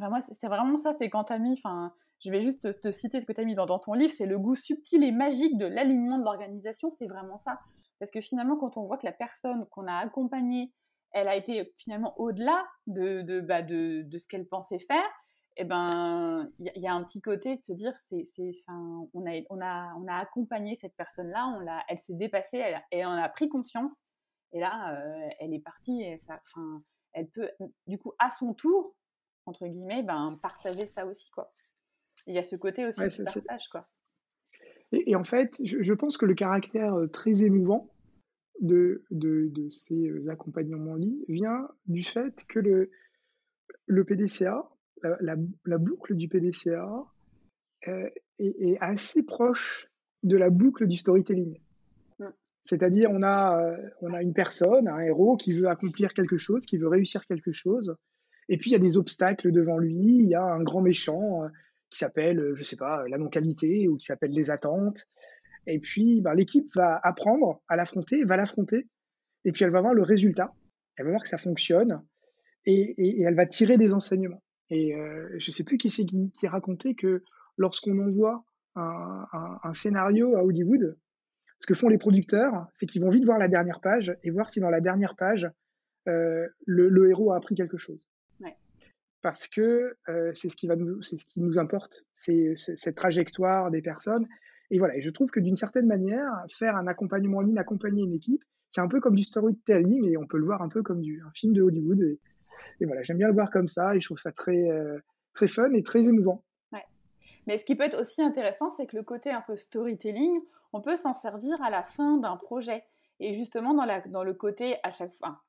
Moi, c'est vraiment ça, c'est quand tu as mis. Enfin, je vais juste te, citer ce que tu as mis dans ton livre, c'est le goût subtil et magique de l'alignement de l'organisation, c'est vraiment ça. Parce que finalement, quand on voit que la personne qu'on a accompagnée elle a été finalement au-delà de, de, bah, de, de, ce qu'elle pensait faire, et eh ben il y, y, a un petit côté de se dire c'est c'est on a on a on a accompagné cette personne là on l'a elle s'est dépassée elle, elle, en a pris conscience et là euh, elle est partie et ça enfin elle peut du coup à son tour entre guillemets ben partager ça aussi quoi. Il y a ce côté aussi ouais, de partage quoi. Et, et, en fait je, je, pense que le caractère euh, très émouvant de, de, de, ces euh, accompagnements en ligne vient du fait que le, le PDCA, la, la, la boucle du PDCA, euh, est, est, assez proche de la boucle du storytelling. C'est-à-dire, on a, euh, on a une personne, un héros qui veut accomplir quelque chose, qui veut réussir quelque chose, et puis il y a des obstacles devant lui, il y a un grand méchant euh, qui s'appelle, je sais pas, la non-qualité, ou qui s'appelle les attentes, et puis, ben, l'équipe va apprendre à l'affronter, va l'affronter, et puis elle va voir le résultat. Elle va voir que ça fonctionne, et, et, et elle va tirer des enseignements. Et euh, je ne sais plus qui c'est qui, qui racontait que lorsqu'on envoie un, un, un, scénario à Hollywood, ce que font les producteurs, c'est qu'ils vont vite voir la dernière page et voir si dans la dernière page, euh, le, le, héros a appris quelque chose. Ouais. Parce que euh, c'est ce qui va nous, c'est ce qui nous importe, c'est cette trajectoire des personnes. Et voilà, je trouve que d'une certaine manière, faire un accompagnement en ligne, accompagner une équipe, c'est un peu comme du storytelling et on peut le voir un peu comme un film de Hollywood. Et, et voilà, j'aime bien le voir comme ça et je trouve ça très, euh, très fun et très émouvant. Ouais. Mais ce qui peut être aussi intéressant, c'est que le côté un peu storytelling, on peut s'en servir à la fin d'un projet. Et justement, dans, la, dans le côté à chaque fois,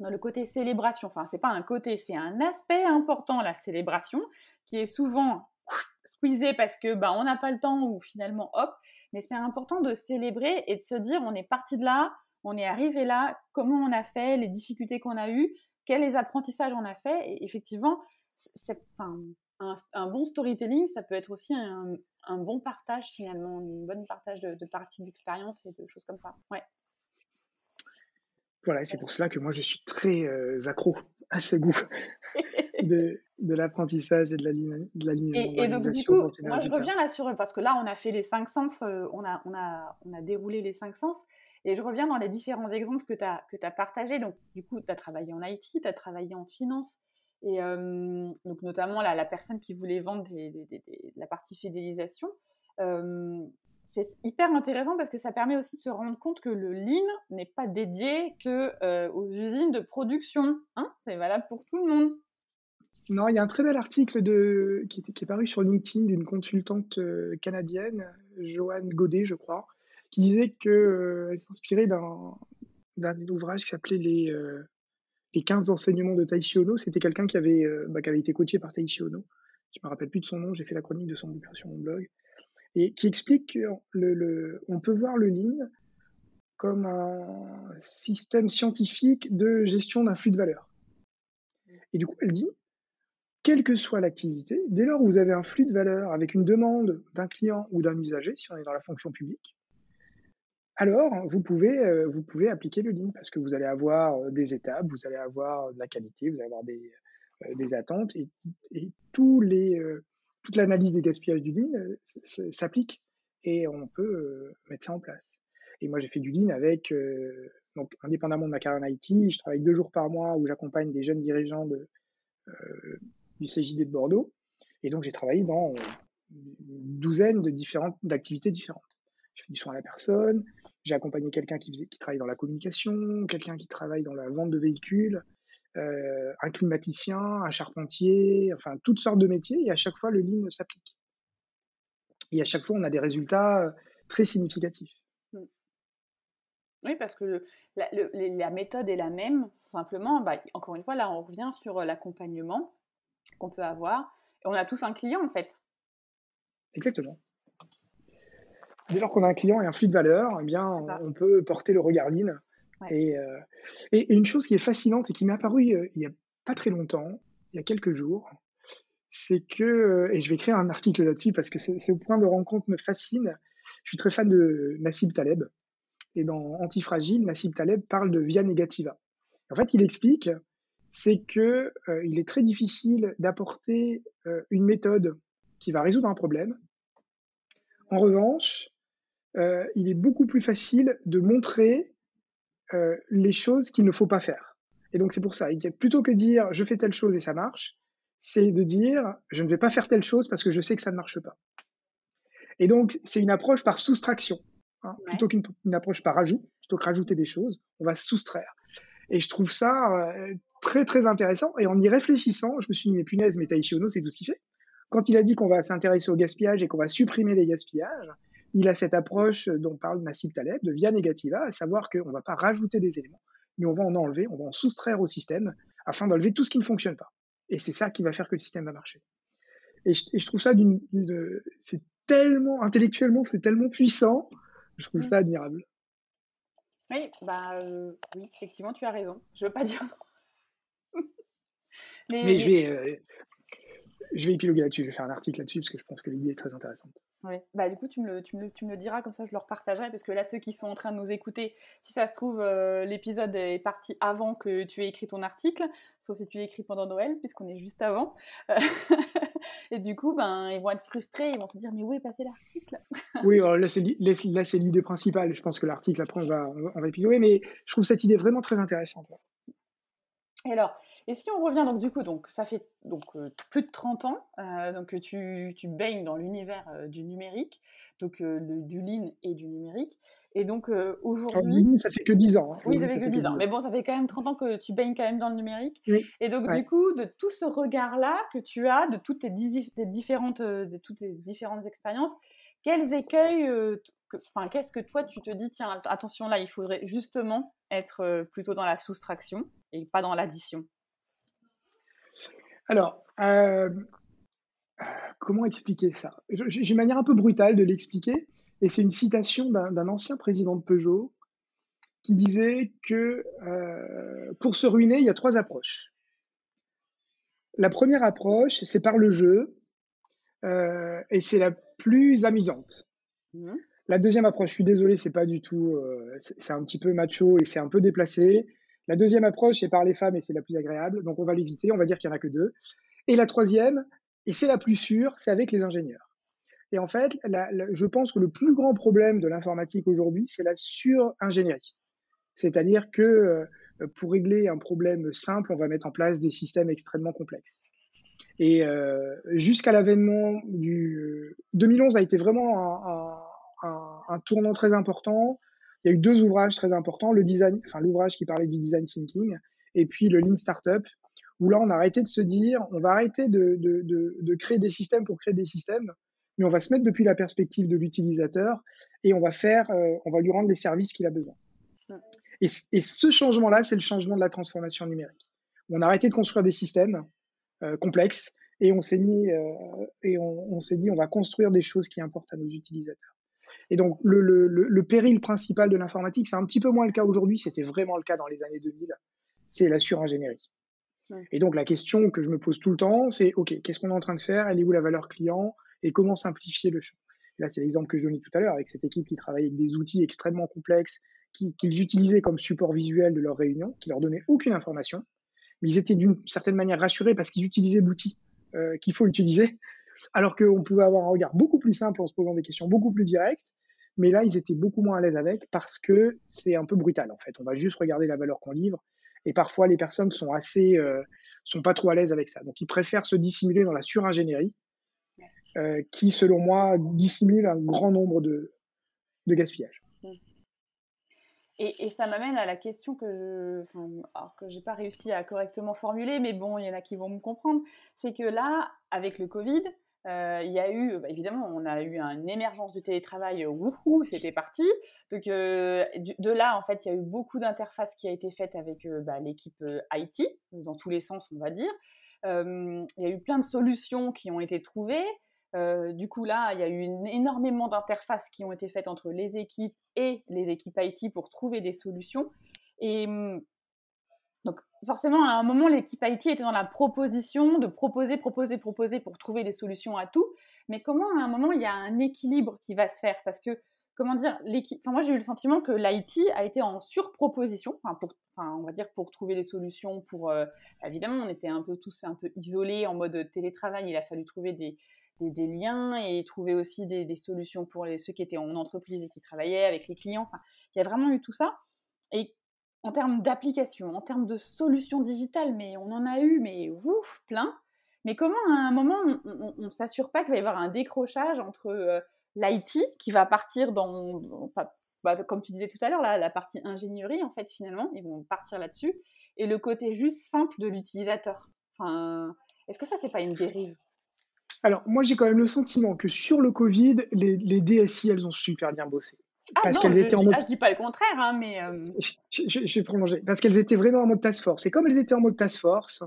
dans le côté célébration, enfin, c'est pas un côté, c'est un aspect important, la célébration, qui est souvent squeezé parce que bah, on n'a pas le temps ou finalement hop, mais c'est important de célébrer et de se dire on est parti de là, on est arrivé là, comment on a fait, les difficultés qu'on a eues, quels apprentissages on a fait. Et effectivement, c'est, un, bon storytelling, ça peut être aussi un, bon partage finalement, un bon partage de, de parties d'expérience et de choses comme ça. Ouais. Voilà, c'est pour cela que moi je suis très euh, accro à ce goût (laughs) de, de l'apprentissage et de la ligne. Et, et, donc du coup, moi je reviens là sur parce que là on a fait les cinq sens, euh, on, a, on, a, on a déroulé les cinq sens. Et je reviens dans les différents exemples que tu as, que as partagés. Donc, du coup, tu as travaillé en IT, tu as travaillé en finance, et euh, donc notamment la, la personne qui voulait vendre la partie fidélisation. Euh, c'est hyper intéressant parce que ça permet aussi de se rendre compte que le lean n'est pas dédié que euh, aux usines de production. Hein c'est valable pour tout le monde. Non, il y a un très bel article qui, est paru sur LinkedIn d'une consultante canadienne, Joanne Godet, je crois, qui disait qu'elle s'inspirait d'un ouvrage qui s'appelait les, les 15 enseignements de Taishi Ono, c'était quelqu'un qui, avait, euh, bah, qui avait été coaché par Taishi Ono. Je me rappelle plus de son nom, j'ai fait la chronique de son bouquin sur mon blog. Et qui explique qu'on le, on peut voir le Lean comme un système scientifique de gestion d'un flux de valeur. Et du coup, elle dit, quelle que soit l'activité, dès lors où vous avez un flux de valeur avec une demande d'un client ou d'un usager, si on est dans la fonction publique, alors vous pouvez, euh, vous pouvez appliquer le Lean parce que vous allez avoir euh, des étapes, vous allez avoir de la qualité, vous allez avoir des, euh, des attentes et, et tous les, toute l'analyse des gaspillages du Lean s'applique et on peut mettre ça en place. Et moi, j'ai fait du Lean avec, donc indépendamment de ma carrière en IT, je travaille deux jours par mois où j'accompagne des jeunes dirigeants de, du CJD de Bordeaux. Et donc, j'ai travaillé dans une douzaine de différentes, d'activités différentes. Je fais du soin à la personne, j'ai accompagné quelqu'un qui, travaille dans la communication, quelqu'un qui travaille dans la vente de véhicules, euh, un climaticien, un charpentier, enfin toutes sortes de métiers, et à chaque fois le lean s'applique. Et à chaque fois, on a des résultats euh, très significatifs. Mmh. Oui, parce que la, méthode est la même, simplement, bah, encore une fois, là, on revient sur euh, qu'on peut avoir. Et on a tous un client, en fait. Exactement dès lors qu'on a un client et un flux de valeur, eh bien, on peut porter le regard lean. Euh, et, une chose qui est fascinante et qui m'est apparue euh, il n'y a pas très longtemps, il y a quelques jours, c'est que, euh, et je vais écrire un article là-dessus parce que ce, point de rencontre me fascine. Je suis très fan de Nassim Taleb. Et dans Antifragile, Nassim Taleb parle de via negativa. En fait, il explique, c'est que il est très difficile d'apporter une méthode qui va résoudre un problème. En revanche, euh, il est beaucoup plus facile de montrer euh, les choses qu'il ne faut pas faire. Et donc c'est pour ça, plutôt que de dire je fais telle chose et ça marche, c'est de dire je ne vais pas faire telle chose parce que je sais que ça ne marche pas. Et donc c'est une approche par soustraction, hein, plutôt qu'une approche par ajout, plutôt que rajouter des choses, on va soustraire. Et je trouve ça euh, très très intéressant. Et en y réfléchissant, je me suis dit mais punaise, mais Taishi Ono, c'est tout ce qu'il fait. Quand il a dit qu'on va s'intéresser au gaspillage et qu'on va supprimer les gaspillages, il a cette approche dont parle Nassim Taleb de via negativa, à savoir qu'on ne va pas rajouter des éléments, mais on va en enlever, on va en soustraire au système afin d'enlever tout ce qui ne fonctionne pas. Et c'est ça qui va faire que le système va marcher. Et je, trouve ça d'une, c'est tellement intellectuellement, c'est tellement puissant. Je trouve ça admirable. Oui, bah euh, oui, effectivement, tu as raison. Je veux pas (laughs) dire. mais, je vais, euh, je vais épiloguer là-dessus. Je vais faire un article là-dessus parce que je pense que l'idée est très intéressante. Oui, bah du coup tu me, le, tu, me tu me le diras, comme ça je le repartagerai, parce que là ceux qui sont en train de nous écouter, si ça se trouve euh, l'épisode est parti avant que tu aies écrit ton article, sauf si tu l'as écrit pendant Noël, puisqu'on est juste avant. (laughs) et du coup, ben, ils vont être frustrés, ils vont se dire mais où est passé l'article? Oui, là c'est l'idée principale, je pense que l'article après on va, on va épiloguer, mais je trouve cette idée vraiment très intéressante. Et alors, Et si on revient donc du coup, donc ça fait donc plus de 30 ans, donc tu, tu, baignes dans l'univers du numérique, donc du lean et du numérique. Et donc aujourd'hui, ça fait que 10 ans. Hein. Oui, ça fait que 10 ans. Mais bon, ça fait quand même 30 ans que tu baignes quand même dans le numérique. Et donc du coup, de tout ce regard-là que tu as, de toutes tes, différentes, de toutes tes différentes expériences, quels écueils, enfin, qu'est-ce que toi tu te dis, tiens, attention là, il faudrait justement être plutôt dans la soustraction et pas dans l'addition? Alors, euh, comment expliquer ça? J'ai une manière un peu brutale de l'expliquer, et c'est une citation d'un ancien président de Peugeot qui disait que euh, pour se ruiner, il y a trois approches. La première approche, c'est par le jeu, euh, et c'est la plus amusante. Mmh. La deuxième approche, je suis désolé, c'est pas du tout, c'est un petit peu macho et c'est un peu déplacé. La deuxième approche, c'est par les femmes et c'est la plus agréable, donc on va l'éviter, on va dire qu'il n'y en a que deux. Et la troisième, et c'est la plus sûre, c'est avec les ingénieurs. Et en fait, je pense que le plus grand problème de l'informatique aujourd'hui, c'est la sur-ingénierie. C'est-à-dire que euh, pour régler un problème simple, on va mettre en place des systèmes extrêmement complexes. Et euh, jusqu'à l'avènement du 2011 a été vraiment un tournant très important il y a eu deux ouvrages très importants, le design, enfin l'ouvrage qui parlait du design thinking, et puis le Lean Startup, où là on a arrêté de se dire, on va arrêter de, de, de, créer des systèmes pour créer des systèmes, mais on va se mettre depuis la perspective de l'utilisateur et on va faire, euh, on va lui rendre les services qu'il a besoin. Et, et ce changement-là, c'est le changement de la transformation numérique. On a arrêté de construire des systèmes euh, complexes et on s'est mis euh, et on, on s'est dit, on va construire des choses qui importent à nos utilisateurs. Et donc, le, péril principal de l'informatique, c'est un petit peu moins le cas aujourd'hui, c'était vraiment le cas dans les années 2000, c'est la suringénierie. Et donc, la question que je me pose tout le temps, c'est OK, qu'est-ce qu'on est en train de faire? Elle est où la valeur client? Et comment simplifier le champ? Là, c'est l'exemple que je donnais tout à l'heure avec cette équipe qui travaillait avec des outils extrêmement complexes qu'ils utilisaient comme support visuel de leurs réunions, qui leur donnaient aucune information, mais ils étaient d'une certaine manière rassurés parce qu'ils utilisaient l'outil euh, qu'il faut utiliser, alors qu'on pouvait avoir un regard beaucoup plus simple en se posant des questions beaucoup plus directes mais là, ils étaient beaucoup moins à l'aise avec parce que c'est un peu brutal en fait. On va juste regarder la valeur qu'on livre et parfois les personnes sont assez, euh, sont pas trop à l'aise avec ça. Donc ils préfèrent se dissimuler dans la suringénierie, euh, qui selon moi dissimule un grand nombre de, de. Mmh. Et, ça m'amène à la question que je, enfin, alors que j'ai pas réussi à correctement formuler, mais bon, il y en a qui vont me comprendre. C'est que là, avec le Covid, euh, il y a eu, bah, évidemment, on a eu une émergence du télétravail, euh, wouhou, c'était parti. Donc euh, de là, en fait, il y a eu beaucoup d'interfaces qui a été faites avec bah, l'équipe IT, dans tous les sens, on va dire. il y a eu plein de solutions qui ont été trouvées. du coup, là, il y a eu énormément d'interfaces qui ont été faites entre les équipes et les équipes IT pour trouver des solutions. Et hum, donc forcément, à un moment, l'équipe IT était dans la proposition de proposer, proposer, proposer pour trouver des solutions à tout. Mais comment, à un moment, il y a un équilibre qui va se faire? Parce que, comment dire, l'équipe. Enfin, moi, j'ai eu le sentiment que l'IT a été en surproposition, enfin, pour, on va dire pour trouver des solutions. Pour euh, évidemment, on était un peu tous un peu isolés en mode télétravail. Il a fallu trouver des, liens et trouver aussi des, solutions pour les, ceux qui étaient en entreprise et qui travaillaient avec les clients. Enfin, il y a vraiment eu tout ça. Et en termes d'application, en termes de solutions digitales, mais on en a eu, mais ouf, plein. Mais comment à un moment on, ne s'assure pas qu'il va y avoir un décrochage entre euh, l'IT qui va partir dans, bah, comme tu disais tout à l'heure, la, partie ingénierie en fait finalement, ils vont partir là-dessus, et le côté juste simple de l'utilisateur. Enfin, est-ce que ça c'est pas une dérive? Alors, moi, j'ai quand même le sentiment que sur le Covid, les DSI, elles ont super bien bossé. Ah parce qu'elles étaient en mode. Ah, je dis pas le contraire, hein, mais. Euh, je, vais prolonger. Parce qu'elles étaient vraiment en mode task force. Et comme elles étaient en mode task force,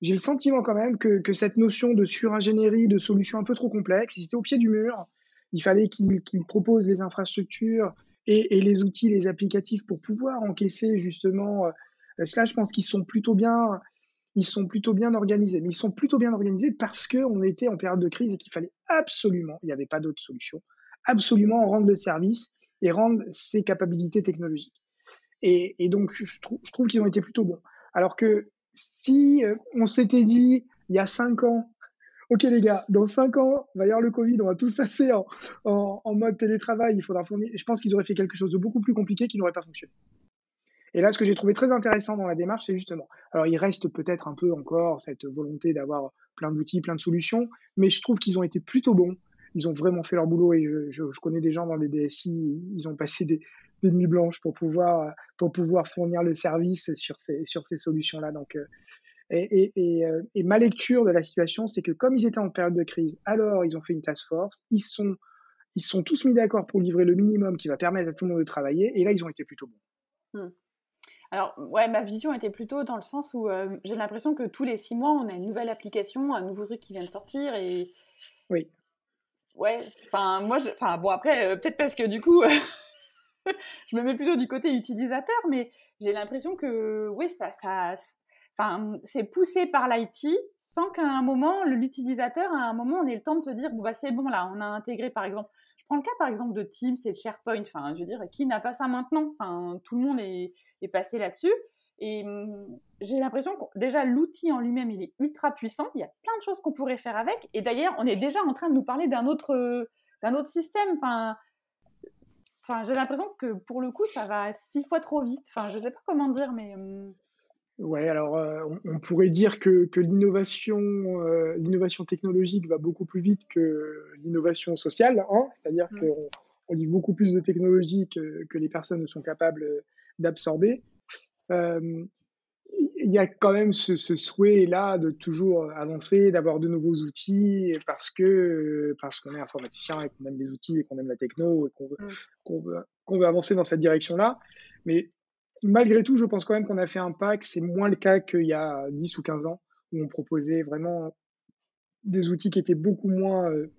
j'ai le sentiment quand même que, que cette notion de suringénierie, de solutions un peu trop complexes, ils étaient au pied du mur. Il fallait qu'ils proposent les infrastructures et, et, les outils, les applicatifs pour pouvoir encaisser justement euh, cela. Je pense qu'ils sont plutôt bien. Ils sont plutôt bien organisés, mais ils sont plutôt bien organisés parce qu'on était en période de crise et qu'il fallait absolument, il n'y avait pas d'autre solution, absolument rendre le service et rendre ses capacités technologiques. Et, donc, je, trouve, qu'ils ont été plutôt bons. Alors que si euh, on s'était dit il y a cinq ans, ok les gars, dans cinq ans, va y avoir le Covid, on va tous (laughs) passer en mode télétravail, il faudra fournir. Je pense qu'ils auraient fait quelque chose de beaucoup plus compliqué qui n'aurait pas fonctionné. Et là, ce que j'ai trouvé très intéressant dans la démarche, c'est justement, alors il reste peut-être un peu encore cette volonté d'avoir plein d'outils, plein de solutions, mais je trouve qu'ils ont été plutôt bons. Ils ont vraiment fait leur boulot et je, connais des gens dans les DSI, ils ont passé des, nuits blanches pour pouvoir, pour pouvoir fournir le service sur ces, sur ces solutions-là. Donc, euh, et, et, euh, et, ma lecture de la situation, c'est que comme ils étaient en période de crise, alors ils ont fait une task force, ils sont, ils sont tous mis d'accord pour livrer le minimum qui va permettre à tout le monde de travailler, et là ils ont été plutôt bons. Hmm. Alors, ouais, ma vision était plutôt dans le sens où euh, j'ai l'impression que tous les six mois, on a une nouvelle application, un nouveau truc qui vient de sortir et. Oui. Ouais, enfin, moi, enfin, bon, après, euh, peut-être parce que du coup, (laughs) je me mets plutôt du côté utilisateur, mais j'ai l'impression que, oui, ça, ça, enfin, c'est poussé par l'IT sans qu'à un moment, l'utilisateur, à un moment, on ait le temps de se dire, bon, bah, c'est bon, là, on a intégré, par exemple, je prends le cas, par exemple, de Teams et de SharePoint, enfin, je veux dire, qui n'a pas ça maintenant? Enfin, tout le monde est est passé là-dessus. Et j'ai l'impression que déjà l'outil en lui-même, il est ultra puissant. Il y a plein de choses qu'on pourrait faire avec. Et d'ailleurs, on est déjà en train de nous parler d'un autre, d'un autre système. Enfin, enfin j'ai l'impression que pour le coup, ça va six fois trop vite. Enfin, je sais pas comment dire, mais. Hum. Ouais, alors euh, on, pourrait dire que, que l'innovation, euh, l'innovation technologique va beaucoup plus vite que l'innovation sociale, hein c'est-à-dire mmh. qu'on on lit beaucoup plus de technologie que, que les personnes ne sont capables d'absorber. Euh, il y a quand même ce, souhait-là de toujours avancer, d'avoir de nouveaux outils, parce que parce qu'on est informaticien et qu'on aime les outils et qu'on aime la techno et qu'on veut, mm. veut, veut, avancer dans cette direction-là. Mais malgré tout, je pense quand même qu'on a fait un pack. C'est moins le cas qu'il y a 10 ou 15 ans, où on proposait vraiment des outils qui étaient beaucoup moins euh,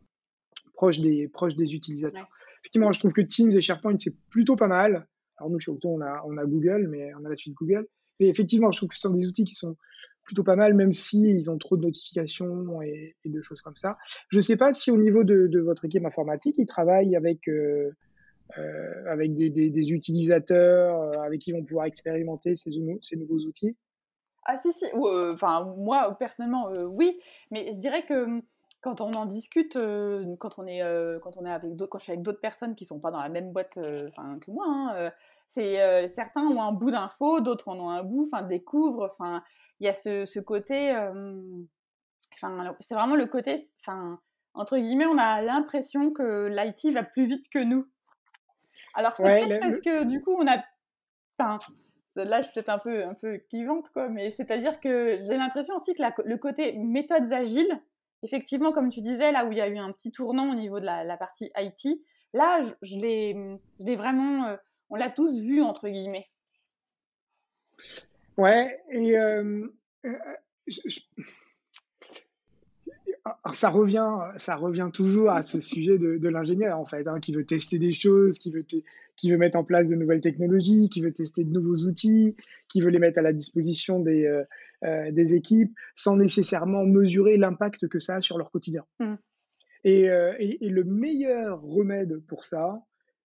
proches, des, proches des utilisateurs. Effectivement, je trouve que Teams et SharePoint, c'est plutôt pas mal. Alors nous, surtout, on a, on a Google, mais on a la suite Google. Et effectivement, je trouve que ce sont des outils qui sont plutôt pas mal, même s'ils ils ont trop de notifications et, de choses comme ça. Je ne sais pas si au niveau de, votre équipe informatique, ils travaillent avec, euh, euh, avec des, utilisateurs euh, avec qui ils vont pouvoir expérimenter ces, ces nouveaux outils? Ah si, si. Enfin, moi, personnellement, oui. Mais je dirais que quand on en discute, euh, quand on est, euh, quand on est avec d'autres, quand je suis avec d'autres personnes qui sont pas dans la même boîte, euh, que moi, hein, c'est certains ont un bout d'infos, d'autres en ont un bout, enfin découvrent, enfin il y a ce, ce côté, enfin c'est vraiment le côté, enfin entre guillemets, on a l'impression que l'IT va plus vite que nous. Alors c'est peut-être parce que du coup on a, enfin là je suis peut-être un peu un peu clivante quoi, mais c'est-à-dire que j'ai l'impression aussi que le côté méthodes agiles effectivement, comme tu disais, là où il y a eu un petit tournant au niveau de la, partie IT, là, je, je l'ai vraiment, euh, on l'a tous vu, entre guillemets. Ouais, et euh, euh, ça revient, ça revient toujours à ce (laughs) sujet de, l'ingénieur en fait, hein, qui veut tester des choses, qui veut, qui veut mettre en place de nouvelles technologies, qui veut tester de nouveaux outils, qui veut les mettre à la disposition des, euh, euh, des équipes, sans nécessairement mesurer l'impact que ça a sur leur quotidien. Mmh. Euh, et, et, le meilleur remède pour ça,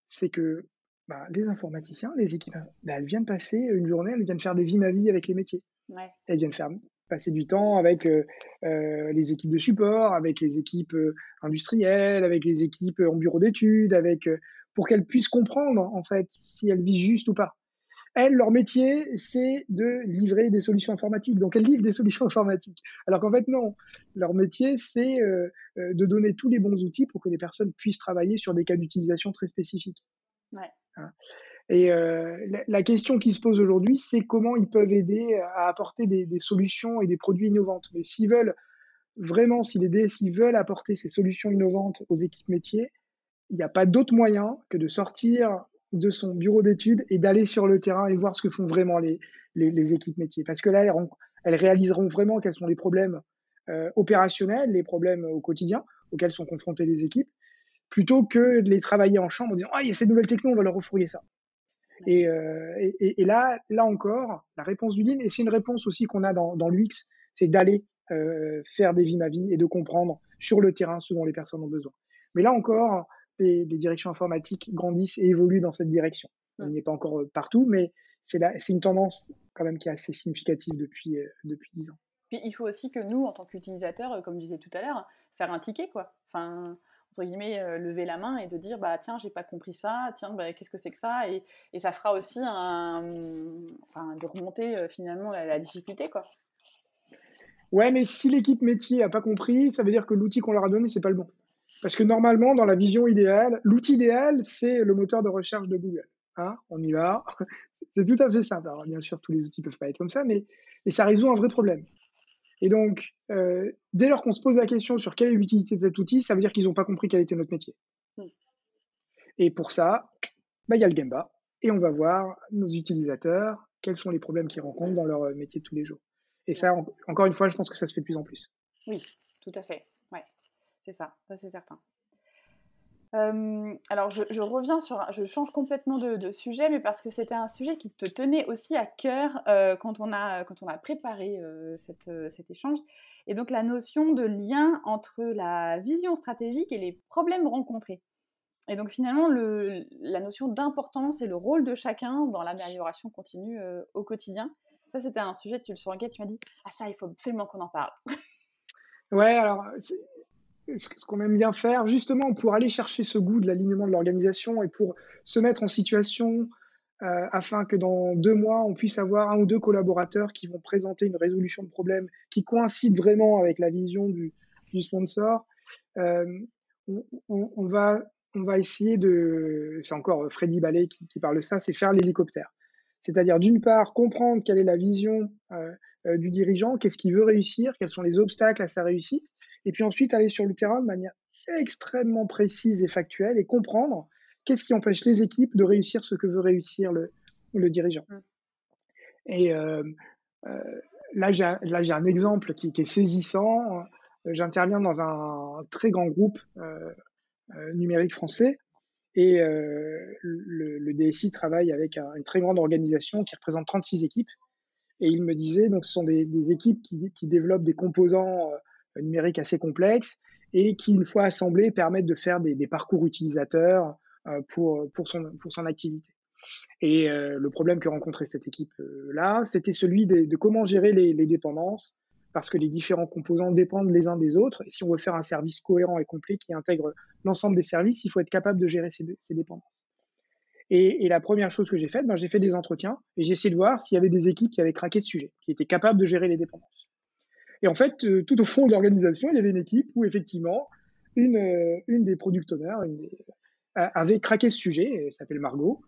c'est que bah, les informaticiens, les équipes, bah, elles viennent passer une journée, elles viennent faire des vies ma vie avec les métiers. Ouais. Elles viennent faire passer du temps avec euh, euh, les équipes de support, avec les équipes euh, industrielles, avec les équipes en bureau d'études, avec pour qu'elles puissent comprendre en fait si elles vivent juste ou pas. Elles, leur métier, c'est de livrer des solutions informatiques. Donc, elles livrent des solutions (laughs) informatiques. Alors qu'en fait, non. Leur métier, c'est de donner tous les bons outils pour que les personnes puissent travailler sur des cas d'utilisation très spécifiques. Ouais. Hein. Et euh, la, question qui se pose aujourd'hui, c'est comment ils peuvent aider à apporter des, solutions et des produits innovantes. Mais s'ils veulent vraiment, si les DSI veulent apporter ces solutions innovantes aux équipes métiers, il n'y a pas d'autre moyen que de sortir de son bureau d'études et d'aller sur le terrain et voir ce que font vraiment les, équipes métiers. Parce que là, elles, réaliseront vraiment quels sont les problèmes euh, opérationnels, les problèmes au quotidien auxquels sont confrontées les équipes, plutôt que de les travailler en chambre en disant Ah, il y a ces nouvelles techno, on va leur refourguer ça. Euh, et, et, là, là encore, la réponse du Lean, et c'est une réponse aussi qu'on a dans, dans l'UX, c'est d'aller euh, faire des vies ma vie et de comprendre sur le terrain ce dont les personnes ont besoin. Mais là encore, les, directions informatiques grandissent et évoluent dans cette direction. On n'y est pas encore euh, partout, mais c'est une tendance quand même qui est assez significative depuis, depuis 10 ans. Puis il faut aussi que nous, en tant qu'utilisateurs, comme je disais tout à l'heure, faire un ticket, quoi. Enfin, entre guillemets, lever la main et de dire bah tiens, j'ai pas compris ça, tiens, bah, qu'est-ce que c'est que ça? Et, et, ça fera aussi un, enfin, de remonter finalement la, la, difficulté quoi. Ouais, mais si l'équipe métier a pas compris, ça veut dire que l'outil qu'on leur a donné c'est pas le bon. Parce que normalement, dans la vision idéale, l'outil idéal c'est le moteur de recherche de Google. Hein on y va, (laughs) c'est tout à fait simple. Alors bien sûr, tous les outils peuvent pas être comme ça, mais et ça résout un vrai problème. Et donc, euh, dès lors qu'on se pose la question sur quelle est l'utilité de cet outil, ça veut dire qu'ils n'ont pas compris quel était notre métier. Hmm. Et pour ça, bah, il y a le Gemba. Et on va voir nos utilisateurs, quels sont les problèmes qu'ils rencontrent dans leur euh, métier de tous les jours. Et ça, encore une fois, je pense que ça se fait de plus en plus. Oui, tout à fait. Ouais, c'est ça, ça c'est certain. Euh, alors, je, reviens sur, je change complètement de, sujet, mais parce que c'était un sujet qui te tenait aussi à cœur euh, quand, on a, quand on a préparé euh, cet échange. Et donc, la notion de lien entre la vision stratégique et les problèmes rencontrés. Et donc, finalement, le, la notion d'importance et le rôle de chacun dans l'amélioration continue au quotidien. Ça, c'était un sujet sur lequel tu m'as dit Ah, ça, il faut absolument qu'on en parle. Ouais, alors, ce qu'on aime bien faire, justement pour aller chercher ce goût de l'alignement de l'organisation et pour se mettre en situation euh, afin que dans deux mois, on puisse avoir un ou deux collaborateurs qui vont présenter une résolution de problème qui coïncide vraiment avec la vision du, sponsor. Euh, on, va, on va essayer de, c'est encore Freddy Ballet qui, parle de ça, c'est faire l'hélicoptère. C'est-à-dire d'une part comprendre quelle est la vision euh du dirigeant, qu'est-ce qu'il veut réussir, quels sont les obstacles à sa réussite, et puis ensuite aller sur le terrain de manière extrêmement précise et factuelle et comprendre qu'est-ce qui empêche les équipes de réussir ce que veut réussir le, le dirigeant. Mmh. Et euh, euh, là, j'ai un exemple qui, qui est saisissant. J'interviens dans un très grand groupe euh, numérique français et le, le, DSI travaille avec un, une très grande organisation qui représente 36 équipes. Et il me disait, donc ce sont des, des équipes qui, qui, développent des composants numérique assez complexe et qui, une fois assemblés, permettent de faire des, parcours utilisateurs euh, pour, son, activité. Et euh, le problème que rencontrait cette équipe-là, c'était celui de, comment gérer les, dépendances, parce que les différents composants dépendent les uns des autres. Et si on veut faire un service cohérent et complet qui intègre l'ensemble des services, il faut être capable de gérer ces, ces dépendances. Et, et, la première chose que j'ai faite, ben, j'ai fait des entretiens et j'ai essayé de voir s'il y avait des équipes qui avaient craqué ce sujet, qui étaient capables de gérer les dépendances. Et en fait, euh, tout au fond de l'organisation, il y avait une équipe où effectivement, une, euh, des product owners une avait craqué ce sujet, elle s'appelle Margot.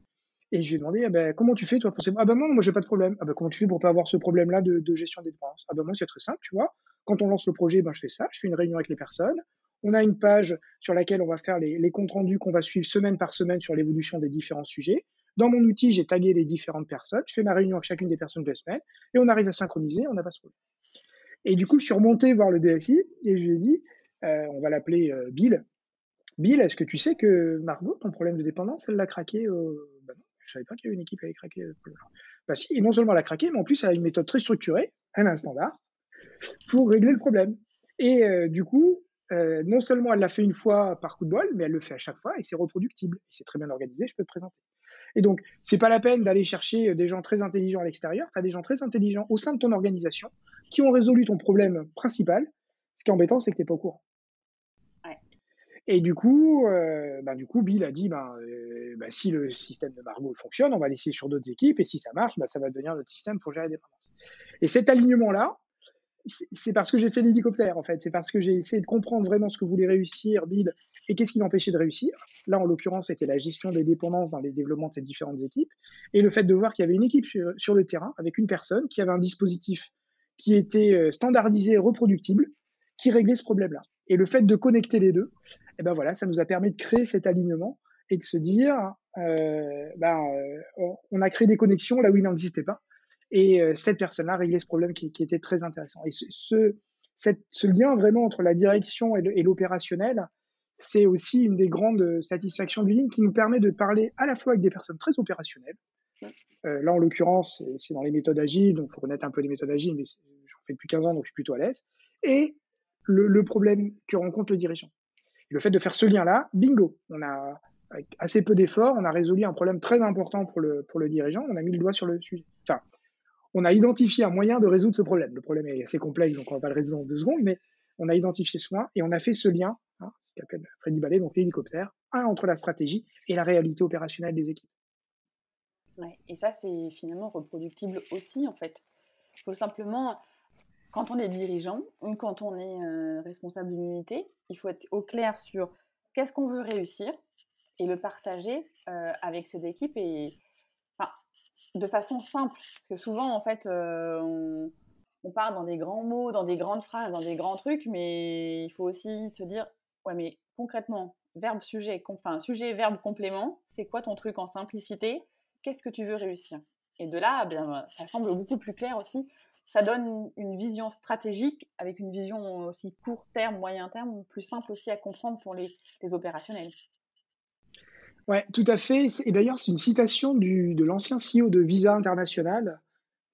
Et je lui ai demandé, ah ben, comment tu fais toi pour Ah ben non, moi j'ai pas de problème. Ah ben comment tu fais pour pas avoir ce problème-là de, de, gestion des dépenses? Ah ben moi c'est très simple, tu vois. Quand on lance le projet, ben je fais ça, je fais une réunion avec les personnes. On a une page sur laquelle on va faire les, les comptes rendus qu'on va suivre semaine par semaine sur l'évolution des différents sujets. Dans mon outil, j'ai tagué les différentes personnes. Je fais ma réunion avec chacune des personnes de la semaine et on arrive à synchroniser. On n'a pas ce problème. Et du coup, je suis remonté voir le DSI et je lui ai dit, euh, on va l'appeler euh, Bill. Bill, est-ce que tu sais que Margot, ton problème de dépendance, elle l'a craqué bah non, Je savais pas qu'il y avait une équipe qui avait craqué. Bah si, et non seulement elle l'a craqué, mais en plus elle a une méthode très structurée, elle a un standard, pour régler le problème. Et du coup, non seulement elle l'a fait une fois par coup de bol, mais elle le fait à chaque fois et c'est reproductible. C'est très bien organisé, je peux te présenter. Et donc, c'est pas la peine d'aller chercher des gens très intelligents à l'extérieur. Tu as des gens très intelligents au sein de ton organisation qui ont résolu ton problème principal. Ce qui est embêtant, c'est que tu n'es pas au courant. Ouais. Et du coup, euh, ben, du coup, Bill a dit, ben, euh, ben, si le système de Margot fonctionne, on va l'essayer sur d'autres équipes, et si ça marche, ben, ça va devenir notre système pour gérer les dépendances. Et cet alignement-là, c'est parce que j'ai fait l'hélicoptère, en fait. C'est parce que j'ai essayé de comprendre vraiment ce que voulait réussir Bill et qu'est-ce qui l'empêchait de réussir. Là, en l'occurrence, c'était la gestion des dépendances dans les développements de ces différentes équipes et le fait de voir qu'il y avait une équipe sur le terrain avec une personne qui avait un dispositif qui était euh, standardisé reproductible, qui réglait ce problème-là. Et le fait de connecter les deux, eh ben voilà, ça nous a permis de créer cet alignement et de se dire, euh, ben, euh, on a créé des connexions là où il n'en existait pas. Et cette personne-là réglait ce problème qui, était très intéressant. Et ce, lien vraiment entre la direction et l'opérationnel, c'est aussi une des grandes satisfactions du ligne qui nous permet de parler à la fois avec des personnes très opérationnelles, euh, là, en l'occurrence, c'est dans les méthodes agiles, donc il faut connaître un peu les méthodes agiles, mais j'en fais depuis 15 ans, donc je suis plutôt à l'aise. Et le, problème que rencontre le dirigeant. Le fait de faire ce lien-là, bingo, on a, avec assez peu d'efforts, on a résolu un problème très important pour le, pour le dirigeant, on a mis le doigt sur le sujet. Enfin, on a identifié un moyen de résoudre ce problème. Le problème est assez complexe, donc on va pas le résoudre en deux secondes, mais on a identifié ce point et on a fait ce lien. Hein, qu'appelle Freddy Ballet, donc l'hélicoptère, entre la stratégie et la réalité opérationnelle des équipes. Et ça, c'est finalement reproductible aussi, en fait. Il faut simplement, quand on est dirigeant ou quand on est euh, responsable d'une unité, il faut être au clair sur qu'est-ce qu'on veut réussir et le partager euh, avec ses équipes et de façon simple. Parce que souvent, en fait, euh, on, on part dans des grands mots, dans des grandes phrases, dans des grands trucs, mais il faut aussi se dire, ouais, mais concrètement, verbe, sujet, enfin, sujet, verbe, complément, c'est quoi ton truc en simplicité? Qu'est-ce que tu veux réussir? Et de là, eh ça semble beaucoup plus clair aussi. Ça donne une vision stratégique avec une vision aussi court terme, moyen terme, plus simple aussi à comprendre pour les, opérationnels. Ouais, tout à fait. Et d'ailleurs, c'est une citation de l'ancien CEO de Visa International,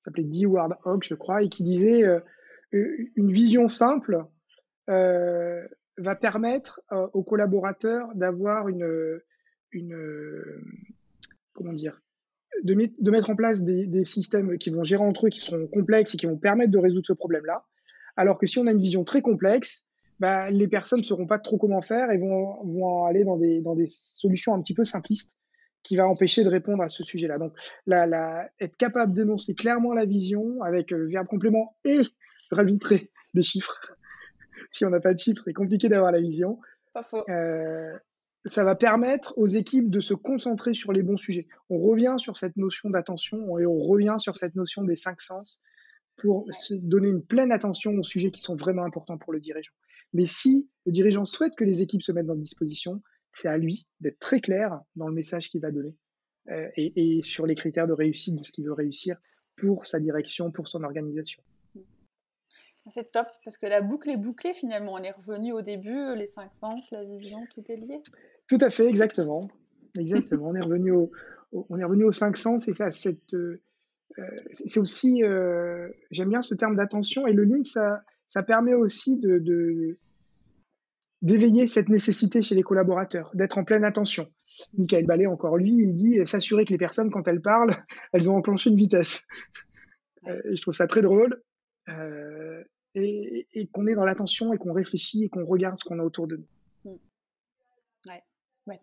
s'appelait D. Ward Hawk, je crois, et qui disait euh, une vision simple euh, va permettre euh, aux collaborateurs d'avoir une comment dire, de, de, mettre en place des, des, systèmes qui vont gérer entre eux, qui seront complexes et qui vont permettre de résoudre ce problème-là. Alors que si on a une vision très complexe, bah, les personnes ne sauront pas trop comment faire et vont, vont aller dans des, dans des solutions un petit peu simplistes qui va empêcher de répondre à ce sujet-là. Donc, la, la, être capable d'énoncer clairement la vision avec euh, verbe complément et (laughs) rajouter des chiffres. (laughs) si on n'a pas de chiffres, c'est compliqué d'avoir la vision. Pas faux. Euh, ça va permettre aux équipes de se concentrer sur les bons sujets. On revient sur cette notion d'attention et on revient sur cette notion des cinq sens pour se donner une pleine attention aux sujets qui sont vraiment importants pour le dirigeant. Mais si le dirigeant souhaite que les équipes se mettent dans disposition, c'est à lui d'être très clair dans le message qu'il va donner euh, et, et, sur les critères de réussite de ce qu'il veut réussir pour sa direction, pour son organisation. C'est top, parce que la boucle est bouclée finalement. On est revenu au début, les cinq sens, la vision, tout est lié. Tout à fait, exactement. Exactement. on, est revenu au, on est revenu aux cinq sens et ça, cette, euh, c'est aussi, euh, j'aime bien ce terme d'attention et le link, ça, ça permet aussi de, de d'éveiller cette nécessité chez les collaborateurs, d'être en pleine attention. Michael Ballet, encore lui, il dit s'assurer que les personnes, quand elles parlent, (laughs) elles ont enclenché une vitesse. Euh, je trouve ça très drôle. Euh, et, qu'on est dans l'attention et qu'on réfléchit et qu'on regarde ce qu'on a autour de nous.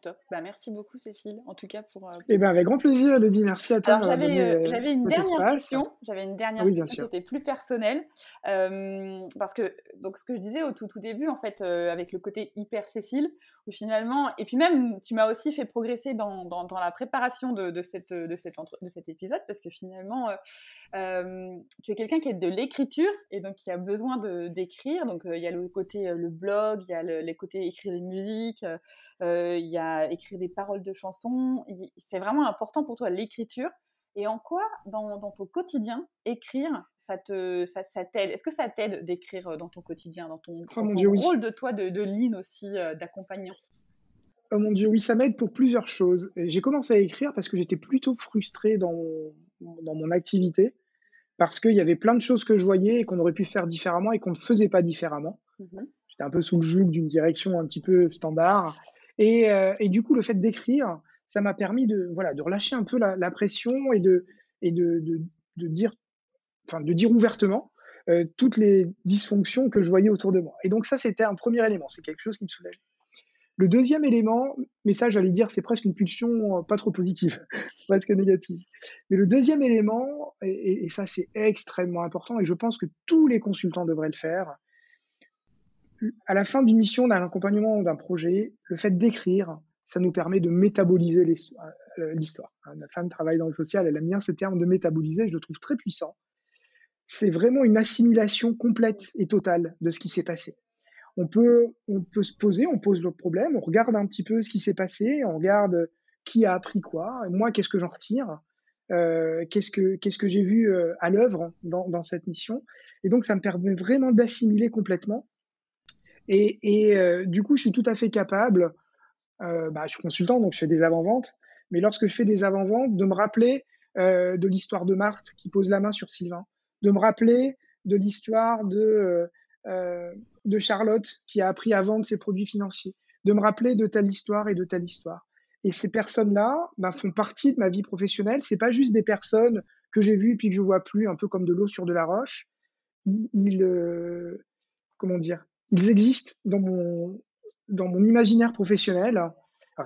Top. Bah, merci beaucoup, Cécile, en tout cas pour. Euh, Eh ben, avec grand plaisir, Elodie. Merci à toi. J'avais, euh, j'avais une dernière question. J'avais une dernière question. C'était plus personnel. Euh, parce que, donc, ce que je disais au tout, tout début, en fait, euh, avec le côté hyper Cécile, où finalement, et puis même, tu m'as aussi fait progresser dans, dans, dans la préparation de, de, cette, de, cette entre, de cet épisode, parce que finalement, tu es quelqu'un qui est de l'écriture et donc qui a besoin de, d'écrire. Donc, il y a le côté le blog, il y a le, les côtés écrire des musiques, y a écrire des paroles de chansons. C'est vraiment important pour toi l'écriture. Et en quoi, dans, dans, ton quotidien, écrire, ça te, ça, ça t'aide? Est-ce que ça t'aide d'écrire dans ton quotidien, dans ton, oh dans ton Dieu, rôle oui. de toi, de, de lean aussi, euh, d'accompagnant? Oh mon Dieu, oui, ça m'aide pour plusieurs choses. J'ai commencé à écrire parce que j'étais plutôt frustré dans mon, dans mon activité, parce qu'il y avait plein de choses que je voyais et qu'on aurait pu faire différemment et qu'on ne faisait pas différemment. Mmh. J'étais un peu sous le joug d'une direction un petit peu standard. Et, euh, et, du coup, le fait d'écrire, ça m'a permis de, voilà, de relâcher un peu la, pression et de, et de, de, de, dire, enfin, de dire ouvertement euh, toutes les dysfonctions que je voyais autour de moi. Et donc ça, c'était un premier élément. C'est quelque chose qui me soulage. Le deuxième élément, mais ça, j'allais dire, c'est presque une pulsion pas trop positive, (laughs) presque négative. Mais le deuxième élément, et ça, c'est extrêmement important, et je pense que tous les consultants devraient le faire, à la fin d'une mission, d'un accompagnement ou d'un projet, le fait d'écrire, ça nous permet de métaboliser l'histoire. Ma femme travaille dans le social, elle aime bien ce terme de métaboliser, je le trouve très puissant. C'est vraiment une assimilation complète et totale de ce qui s'est passé. On peut, on peut se poser, on pose le problème, on regarde un petit peu ce qui s'est passé, on regarde qui a appris quoi, moi qu'est-ce que j'en retire, euh, qu'est-ce que, que j'ai vu euh, à l'œuvre dans cette mission. Et donc ça me permet vraiment d'assimiler complètement et, euh, du coup, je suis tout à fait capable, euh, bah, je suis consultant, donc je fais des avant-ventes, mais lorsque je fais des avant-ventes, de me rappeler euh, de l'histoire de Marthe qui pose la main sur Sylvain, de me rappeler de l'histoire de, Charlotte qui a appris à vendre ses produits financiers, de me rappeler de telle histoire et de telle histoire. Et ces personnes-là bah, font partie de ma vie professionnelle. C'est pas juste des personnes que j'ai vues et puis que je vois plus, un peu comme de l'eau sur de la roche. Ils comment dire ils existent dans mon, imaginaire professionnel,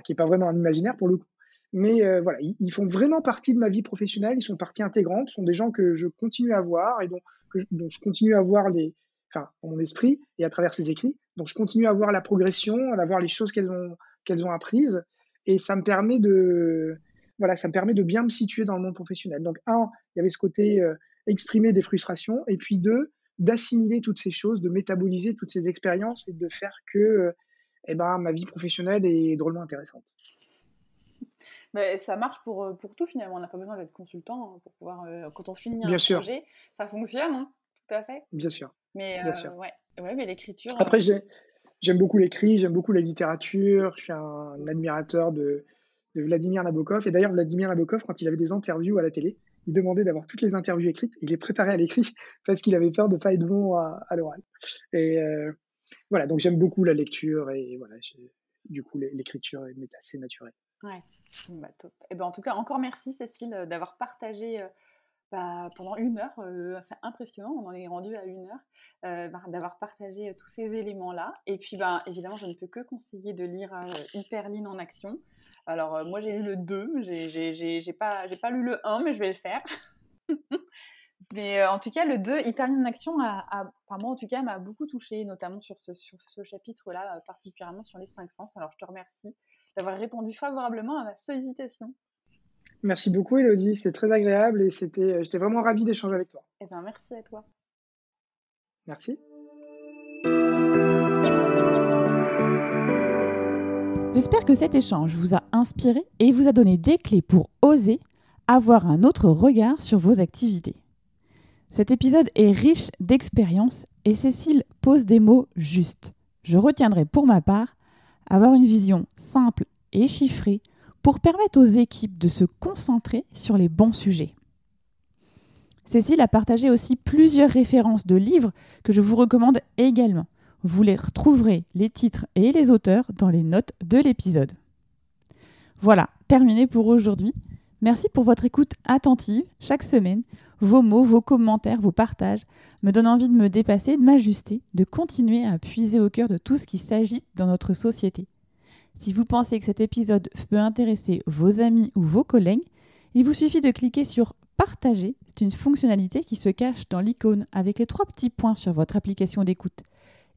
qui n'est pas vraiment un imaginaire pour le coup, mais euh, voilà, ils, font vraiment partie de ma vie professionnelle, ils sont partie intégrante, ce sont des gens que je continue à voir et dont, que je, continue à voir les, enfin, dans mon esprit et à travers ces écrits. Donc, je continue à voir la progression, à voir les choses qu'elles ont, qu'elles ont apprises, et ça me permet de, voilà, ça me permet de bien me situer dans le monde professionnel. Donc, un, il y avait ce côté euh, exprimer des frustrations, et puis deux, d'assimiler toutes ces choses, de métaboliser toutes ces expériences et de faire que, euh, eh ben, ma vie professionnelle est drôlement intéressante. Mais ça marche pour, euh, pour tout finalement. On n'a pas besoin d'être consultant hein, pour pouvoir, euh, quand on finit un projet, ça fonctionne, hein tout à fait. Bien sûr. Mais, Bien sûr. Ouais. ouais, mais l'écriture. Après, j'aime beaucoup l'écrit, j'aime beaucoup la littérature. Je suis un, admirateur de, de, Vladimir Nabokov. Et d'ailleurs, Vladimir Nabokov, quand il avait des interviews à la télé, il demandait d'avoir toutes les interviews écrites. Il les préparait à l'écrit (laughs) parce qu'il avait peur de ne pas être bon à, l'oral. Et voilà, donc j'aime beaucoup la lecture et voilà, du coup, l'écriture est assez naturelle. Ouais, bah, top. Et eh ben, en tout cas, encore merci Cécile euh, d'avoir partagé euh, bah, pendant une heure. Euh, c'est impressionnant, on en est rendu à une heure, bah, d'avoir partagé tous ces éléments-là. Et puis, bah, évidemment, je ne peux que conseiller de lire Hyperline en action. Alors, moi, j'ai lu le 2, j'ai pas, pas lu le 1, mais je vais le faire. (laughs) mais en tout cas, le 2, Hyperline en action, a, moi, en tout cas, m'a beaucoup touché, notamment sur ce, sur ce chapitre-là, particulièrement sur les cinq sens. Alors, je te remercie d'avoir répondu favorablement à ma sollicitation. Merci beaucoup, Elodie. C'était très agréable et c'était, j'étais vraiment ravie d'échanger avec toi. Eh bien, merci à toi. Merci. J'espère que cet échange vous a inspiré et vous a donné des clés pour oser avoir un autre regard sur vos activités. Cet épisode est riche d'expériences et Cécile pose des mots justes. Je retiendrai pour ma part avoir une vision simple et chiffrée pour permettre aux équipes de se concentrer sur les bons sujets. Cécile a partagé aussi plusieurs références de livres que je vous recommande également. Vous les retrouverez, les titres et les auteurs, dans les notes de l'épisode. Voilà, terminé pour aujourd'hui. Merci pour votre écoute attentive chaque semaine. Vos mots, vos commentaires, vos partages me donnent envie de me dépasser, de m'ajuster, de continuer à puiser au cœur de tout ce qui s'agite dans notre société. Si vous pensez que cet épisode peut intéresser vos amis ou vos collègues, il vous suffit de cliquer sur Partager. C'est une fonctionnalité qui se cache dans l'icône avec les trois petits points sur votre application d'écoute.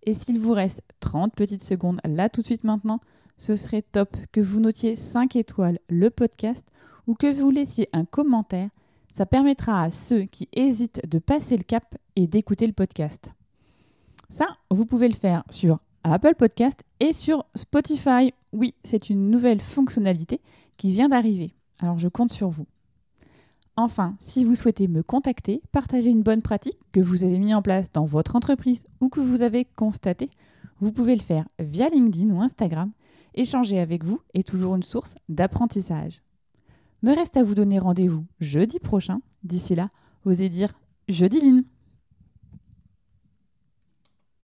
Et s'il vous reste 30 petites secondes là tout de suite maintenant, ce serait top que vous notiez 5 étoiles le podcast ou que vous laissiez un commentaire ça permettra à ceux qui hésitent de passer le cap et d'écouter le podcast. Ça, vous pouvez le faire sur Apple Podcast et sur Spotify. Oui, c'est une nouvelle fonctionnalité qui vient d'arriver. Alors je compte sur vous. Enfin, si vous souhaitez me contacter, partager une bonne pratique que vous avez mis en place dans votre entreprise ou que vous avez constaté, vous pouvez le faire via LinkedIn ou Instagram. Échanger avec vous est toujours une source d'apprentissage. Me reste à vous donner rendez-vous jeudi prochain. D'ici là, osez dire jeudi Line.